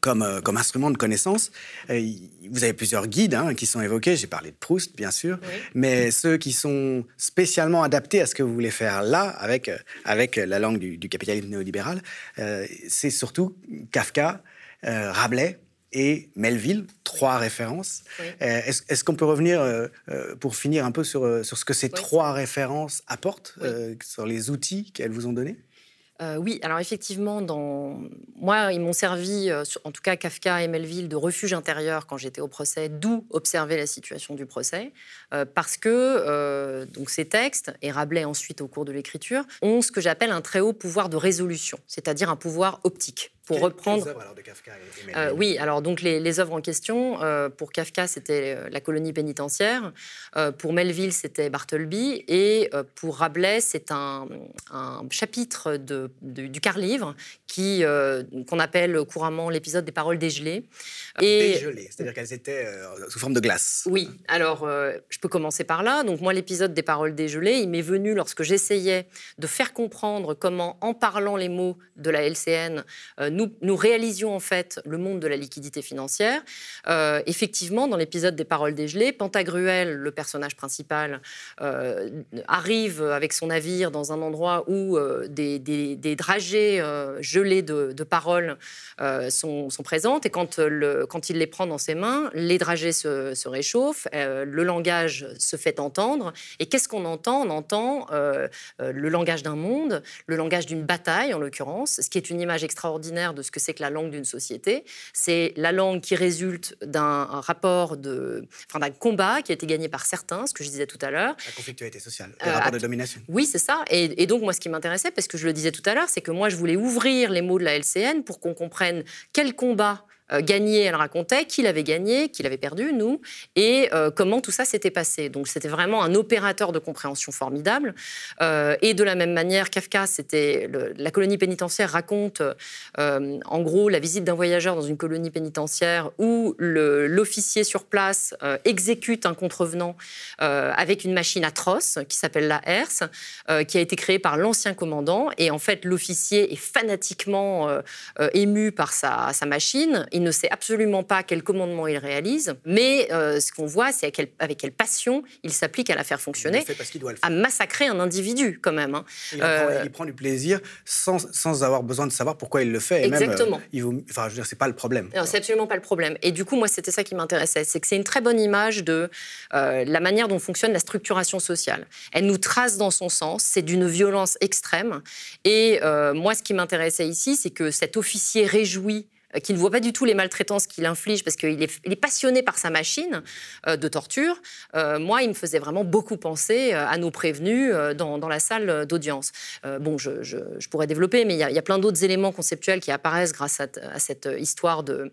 comme, euh, comme instrument de connaissance. Euh, vous avez plusieurs guides hein, qui sont évoqués. J'ai parlé de Proust, bien sûr, mais ceux qui sont spécialement adaptés à ce que vous voulez faire là, avec, euh, avec la langue du, capitalisme néolibéral, c'est surtout Kafka, Rabelais et Melville, trois références. Euh, est-ce, qu'on peut revenir, euh, euh, pour finir un peu sur, sur ce que ces trois références apportent, sur les outils qu'elles vous ont donnés? Oui, alors effectivement, dans... moi, ils m'ont servi, en tout cas Kafka et Melville, de refuge intérieur quand j'étais au procès, d'où observer la situation du procès, parce que donc ces textes, et Rabelais ensuite au cours de l'écriture, ont ce que j'appelle un très haut pouvoir de résolution, c'est-à-dire un pouvoir optique pour reprendre. alors, de Kafka euh, Oui, alors donc les, œuvres en question, euh, pour Kafka, c'était euh, La colonie pénitentiaire, pour Melville, c'était Bartleby, et pour Rabelais, c'est un, chapitre de, du quart-livre qui qu'on appelle couramment l'épisode des paroles dégelées. Ah, et... Dégelées, c'est-à-dire qu'elles étaient sous forme de glace. Oui, alors je peux commencer par là. Donc moi, l'épisode des paroles dégelées, il m'est venu lorsque j'essayais de faire comprendre comment, en parlant les mots de la LCN, nous, réalisions en fait le monde de la liquidité financière. Euh, effectivement, dans l'épisode des paroles dégelées, Pantagruel, le personnage principal, euh, arrive avec son navire dans un endroit où euh, des, dragées gelées de, paroles sont, présentes. Et quand, il les prend dans ses mains, les dragées se, réchauffent, le langage se fait entendre. Et qu'est-ce qu'on entend? On entend le langage d'un monde, le langage d'une bataille en l'occurrence, ce qui est une image extraordinaire de ce que c'est que la langue d'une société. C'est la langue qui résulte d'un rapport de, enfin, d'un combat qui a été gagné par certains, ce que je disais tout à l'heure. La conflictualité sociale, le euh, rapport de domination. Oui, c'est ça. Et, et, donc moi, ce qui m'intéressait, parce que je le disais tout à l'heure, c'est que moi, je voulais ouvrir les mots de la LCN pour qu'on comprenne quel combat gagné, elle racontait qui l'avait gagné, qui l'avait perdu, nous, et euh, comment tout ça s'était passé. Donc c'était vraiment un opérateur de compréhension formidable. Euh, et de la même manière, Kafka, c'était la colonie pénitentiaire raconte en gros la visite d'un voyageur dans une colonie pénitentiaire où l'officier sur place exécute un contrevenant avec une machine atroce qui s'appelle la HERS, qui a été créée par l'ancien commandant. Et en fait, l'officier est fanatiquement ému par sa machine il ne sait absolument pas quel commandement il réalise, mais euh, ce qu'on voit, c'est avec, quelle passion il s'applique à la faire fonctionner, à massacrer un individu quand même. Hein. Euh, il, prend, du plaisir sans, avoir besoin de savoir pourquoi il le fait. exactement. Même, il enfin, je veux dire, c'est pas le problème. Non, c'est absolument pas le problème. Et du coup, moi, c'était ça qui m'intéressait, c'est que c'est une très bonne image de euh, la manière dont fonctionne la structuration sociale. Elle nous trace dans son sens, c'est d'une violence extrême. Et moi, ce qui m'intéressait ici, c'est que cet officier réjoui euh, qui ne voit pas du tout les maltraitances qu'il inflige parce qu'il est, passionné par sa machine euh, de torture, euh, moi, il me faisait vraiment beaucoup penser à nos prévenus dans, la salle d'audience. bon, je, pourrais développer, mais il y a, plein d'autres éléments conceptuels qui apparaissent grâce à, cette histoire de,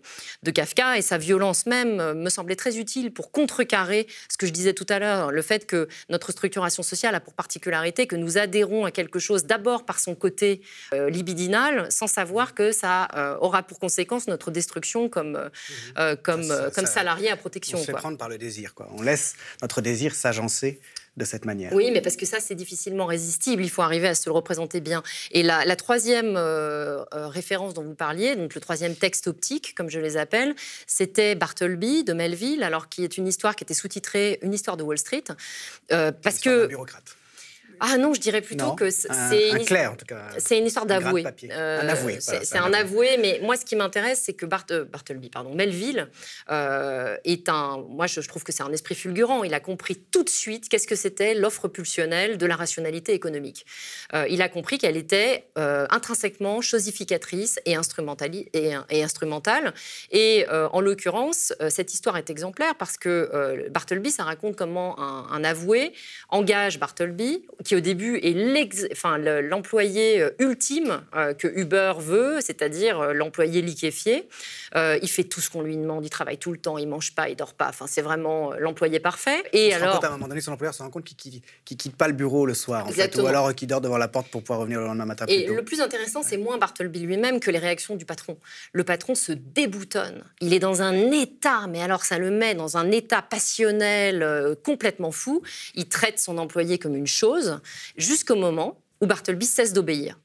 Kafka et sa violence même me semblait très utile pour contrecarrer ce que je disais tout à l'heure, le fait que notre structuration sociale a pour particularité que nous adhérons à quelque chose d'abord par son côté libidinal, sans savoir que ça aura pour conséquence notre destruction comme, euh, mhm. euh, comme, euh, comme salarié à protection. On se fait prendre par le désir. Quoi. On laisse notre désir s'agencer de cette manière. Oui, mais parce que ça, c'est difficilement résistible. Il faut arriver à se le représenter bien. Et la, la troisième référence dont vous parliez, donc le troisième texte optique, comme je les appelle, c'était Bartleby de Melville, alors qui est une histoire qui était sous-titrée Une histoire de Wall Street, parce que bureaucrate. Ah non, je dirais plutôt que c'est une, C'est une histoire d'avoué. Euh, un avoué. c'est un avoué, mais moi, ce qui m'intéresse, c'est que Bart, euh, Bartleby, pardon, Melville euh, est un. Moi, je, trouve que c'est un esprit fulgurant. Il a compris tout de suite qu'est-ce que c'était l'offre pulsionnelle de la rationalité économique. il a compris qu'elle était intrinsèquement chosificatrice et, et, et instrumentale. Et en l'occurrence, cette histoire est exemplaire parce que Bartleby, ça raconte comment un, un avoué engage Bartleby qui au début est l'employé euh, ultime euh, que Uber veut, c'est-à-dire euh, l'employé liquéfié. il fait tout ce qu'on lui demande, il travaille tout le temps, il mange pas, il dort pas. Enfin, c'est vraiment l'employé parfait. Et alors, compte, à un moment donné, son employeur se rend compte qu'il ne quitte pas le bureau le soir, en fait, ou alors qu'il dort devant la porte pour pouvoir revenir le lendemain matin. Et le plus intéressant, c'est moins Bartleby lui-même que les réactions du patron. Le patron se déboutonne. Il est dans un état, mais alors ça le met dans un état passionnel complètement fou. Il traite son employé comme une chose jusqu'au moment où Bartleby cesse d'obéir.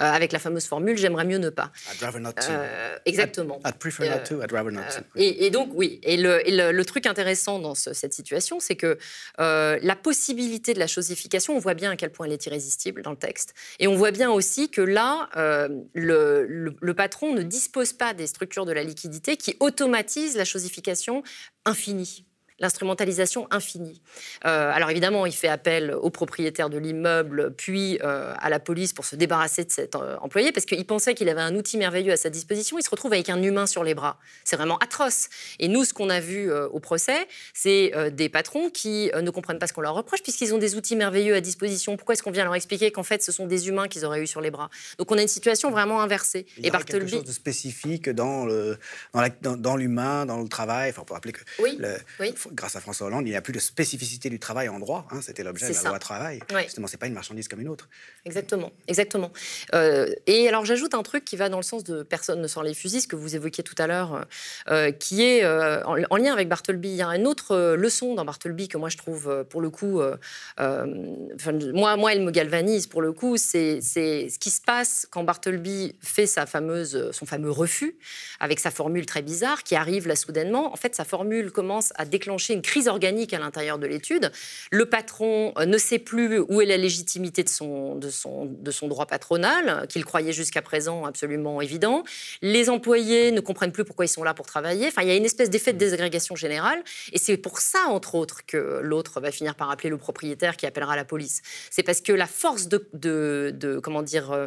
Euh, avec la fameuse formule j'aimerais mieux ne pas. I'd rather not to. Euh, exactement. I'd prefer not to, I'd rather not to. Et, et donc, oui. Et le, et le- le truc intéressant dans ce- cette situation, c'est que euh, la possibilité de la chosification, on voit bien à quel point elle est irrésistible dans le texte. Et on voit bien aussi que là, euh, le, le- le patron ne dispose pas des structures de la liquidité qui automatisent la chosification infinie l'instrumentalisation infinie. Euh, alors évidemment, il fait appel au propriétaire de l'immeuble, puis euh, à la police pour se débarrasser de cet euh, employé, parce qu'il pensait qu'il avait un outil merveilleux à sa disposition. Il se retrouve avec un humain sur les bras. C'est vraiment atroce. Et nous, ce qu'on a vu au procès, c'est des patrons qui ne comprennent pas ce qu'on leur reproche, puisqu'ils ont des outils merveilleux à disposition. Pourquoi est-ce qu'on vient leur expliquer qu'en fait, ce sont des humains qu'ils auraient eu sur les bras? Donc on a une situation vraiment inversée. Il y Et aurait quelque chose de spécifique dans le dans la- dans- dans l'humain, dans, le travail. Enfin, peut rappeler que Oui, le- oui. Grâce à François Hollande, il n'y a plus de spécificité du travail en droit. hein, C'était l'objet de la ça. loi travail. Oui. Justement, c'est pas une marchandise comme une autre. Exactement, exactement. Euh, et alors j'ajoute un truc qui va dans le sens de personne ne sort les fusils, ce que vous évoquiez tout à l'heure, euh, qui est euh, en, en lien avec Bartleby. Il y a une autre leçon dans Bartleby que moi je trouve pour le coup, enfin, moi, moi elle me galvanise pour le coup, c'est c'est ce qui se passe quand Bartleby fait sa fameuse, son fameux refus avec sa formule très bizarre qui arrive là soudainement. En fait, sa formule commence à déclencher une crise organique à l'intérieur de l'étude. Le patron euh, ne sait plus où est la légitimité de son, de son, de son droit patronal, qu'il croyait jusqu'à présent absolument évident. Les employés ne comprennent plus pourquoi ils sont là pour travailler. Enfin, il y a une espèce d'effet de désagrégation générale. Et c'est pour ça, entre autres, que l'autre va finir par appeler le propriétaire qui appellera la police. C'est parce que la force de, de- de- comment dire, euh,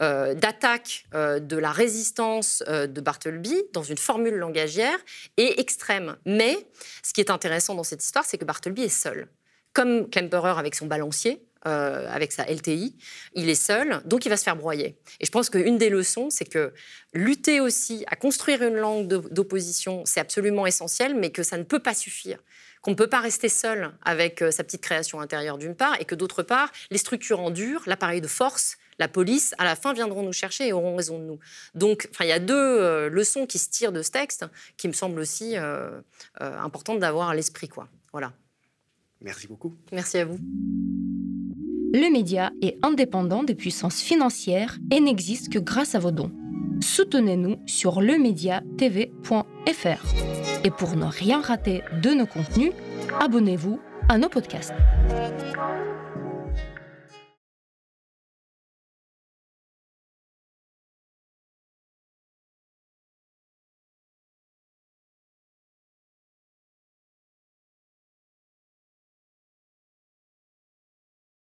euh, d'attaque euh, de la résistance euh, de Bartleby dans une formule langagière est extrême. Mais ce qui est intéressant dans cette histoire, c'est que Bartleby est seul. Comme Klemperer avec son balancier, euh, avec sa LTI, il est seul, donc il va se faire broyer. Et je pense qu'une des leçons, c'est que lutter aussi à construire une langue d'opposition, c'est absolument essentiel, mais que ça ne peut pas suffire. Qu'on ne peut pas rester seul avec euh, sa petite création intérieure d'une part, et que d'autre part, les structures en dur, l'appareil de force, la police, à la fin viendront nous chercher et auront raison de nous. Donc, enfin, il y a deux euh, leçons qui se tirent de ce texte qui me semblent aussi euh, euh, importantes d'avoir à l'esprit, quoi. Voilà. Merci beaucoup. Merci à vous. Le média est indépendant des puissances financières et n'existe que grâce à vos dons. Soutenez-nous sur lemediatv.fr. Et pour ne rien rater de nos contenus, abonnez-vous à nos podcasts.